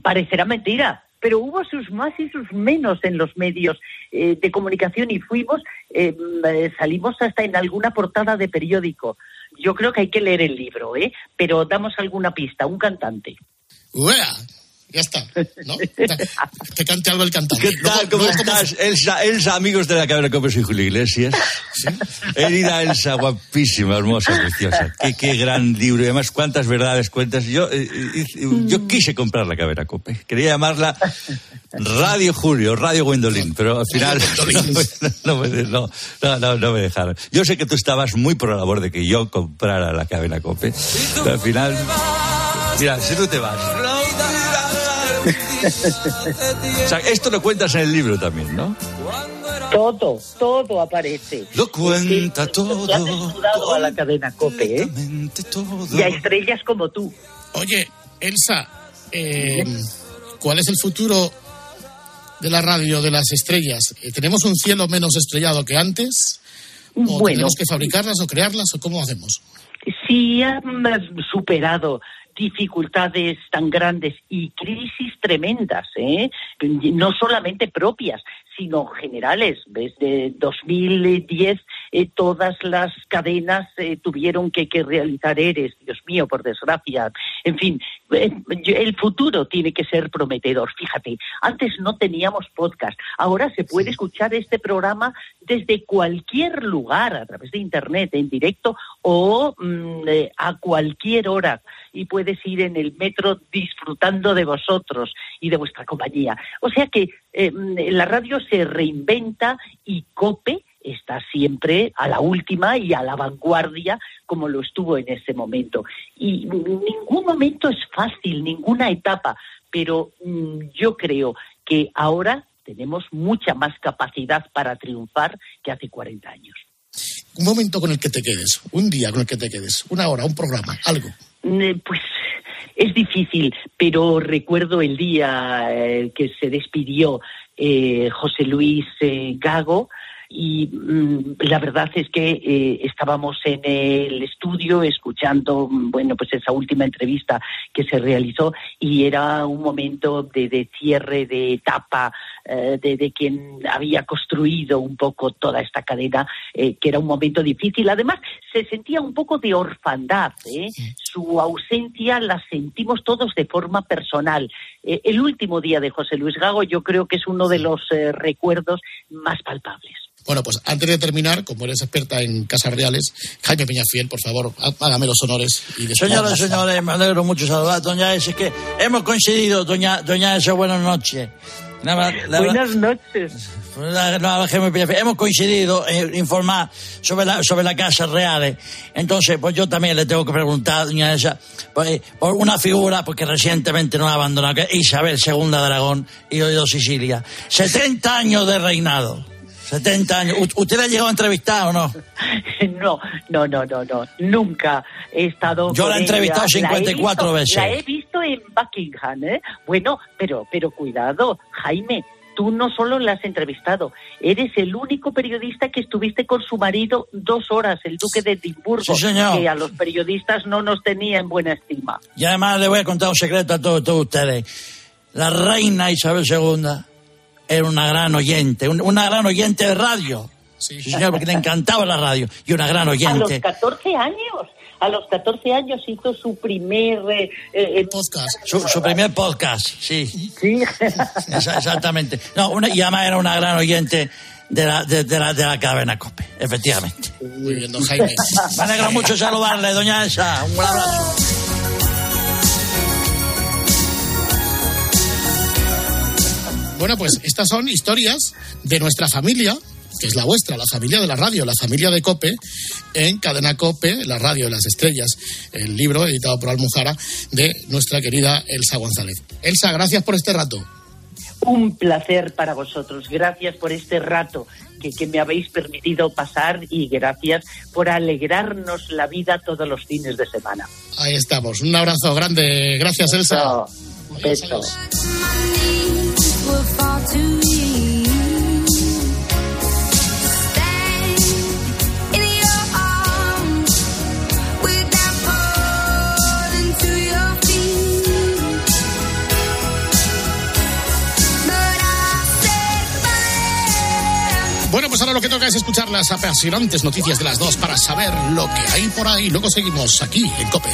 parecerá mentira, pero hubo sus más y sus menos en los medios eh, de comunicación y fuimos, eh, eh, salimos hasta en alguna portada de periódico. Yo creo que hay que leer el libro, ¿eh? Pero damos alguna pista, un cantante. ¡Uea! Ya está, ¿no? Que cante algo el cantante. ¿Qué tal? ¿Cómo estás? Elsa, Elsa, amigos de la Cabra Cope, soy Julio Iglesias. Herida Elsa, guapísima, hermosa, preciosa. Qué, qué gran libro. Y además, cuántas verdades cuentas. Yo, eh, eh, yo quise comprar la Cabra Cope. Quería llamarla Radio Julio, Radio Gwendolyn, pero al final no, me, no, no, no, no me dejaron. Yo sé que tú estabas muy por la labor de que yo comprara la Cabra Cope, pero al final... Mira, si tú te vas... O sea, esto lo cuentas en el libro también, ¿no? Todo, todo aparece. Lo cuenta Es que le han todo. a la cadena COPE, ¿eh? Y a estrellas como tú. Oye, Elsa, eh, ¿cuál es el futuro de la radio de las estrellas? Eh, ¿Tenemos un cielo menos estrellado que antes? ¿O Bueno. tenemos que fabricarlas o crearlas o cómo hacemos? si han superado dificultades tan grandes y crisis tremendas, ¿eh? no solamente propias, sino generales. Desde 2010 eh, todas las cadenas eh, tuvieron que, que realizar ERES, Dios mío, por desgracia. En fin, eh, el futuro tiene que ser prometedor. Fíjate, antes no teníamos podcast, ahora se puede escuchar este programa desde cualquier lugar, a través de Internet, en directo o mm, a cualquier hora. Y puedes ir en el metro disfrutando de vosotros y de vuestra compañía. O sea que eh, mm, la radio se reinventa y COPE está siempre a la última y a la vanguardia como lo estuvo en ese momento. Y ningún momento es fácil, ninguna etapa, pero mm, yo creo que ahora tenemos mucha más capacidad para triunfar que hace 40 años. Un momento con el que te quedes, un día con el que te quedes, una hora, un programa, algo. Eh, Pues es difícil, pero recuerdo el día eh, que se despidió eh, José Luis eh, Gago y mm, la verdad es que eh, estábamos en el estudio escuchando, mm, bueno, pues esa última entrevista que se realizó y era un momento de, de cierre, de etapa, eh, de, de quien había construido un poco toda esta cadena, eh, que era un momento difícil. Además, se sentía un poco de orfandad, ¿eh? su ausencia la sentimos todos de forma personal. Eh, el último día de José Luis Gago yo creo que es uno de los eh, recuerdos más palpables. Bueno, pues antes de terminar, como eres experta en casas reales, Jaime Peñafiel, por favor, há- hágame los honores. Y Señoras y señores, me alegro mucho saludar, doña Es, es que hemos coincidido, doña, doña Es, buenas noches. La la Buenas noches. la- hemos coincidido en informar sobre la, sobre las casas reales. Entonces, pues yo también le tengo que preguntar, doña Elsa, pues, por una figura, porque recientemente nos ha abandonado, que es Isabel II de Aragón y Oído Sicilia. 70 años de reinado. 70 años. ¿U- ¿Usted la ha llegado a entrevistar o no? No, no, no, no, no. Nunca he estado. Yo con la he entrevistado ella. La he 54 visto- veces. La he visto en Buckingham, ¿eh? Bueno, pero, pero cuidado, Jaime. Tú no solo la has entrevistado, eres el único periodista que estuviste con su marido dos horas, el duque de Edimburgo, Sí, señor. que a los periodistas no nos tenía en buena estima. Y además le voy a contar un secreto a todos, todos ustedes. La reina Isabel II era una gran oyente, un- una gran oyente de radio. Sí, señor, porque le encantaba la radio y una gran A los oyente. 14 años. A los 14 años hizo su primer eh, eh, podcast. Su, su primer podcast, sí. Sí. Exactamente. No, una, y además era una gran oyente de la, de, de la, de la cadena COPE, efectivamente. Muy bien, don Jaime. Me alegra mucho saludarle, doña Elsa. Un abrazo. Bueno, pues estas son historias de nuestra familia, que es la vuestra, la familia de la radio, la familia de Cope, en Cadena Cope, la radio de las estrellas, el libro editado por Almujara de nuestra querida Elsa González. Elsa, gracias por este rato. Un placer para vosotros. Gracias por este rato que, que me habéis permitido pasar y gracias por alegrarnos la vida todos los fines de semana. Ahí estamos. Un abrazo grande. Gracias, Elsa. Un beso. Ahora lo que toca es escuchar las apasionantes noticias de las dos para saber lo que hay por ahí. Luego seguimos aquí en Cope.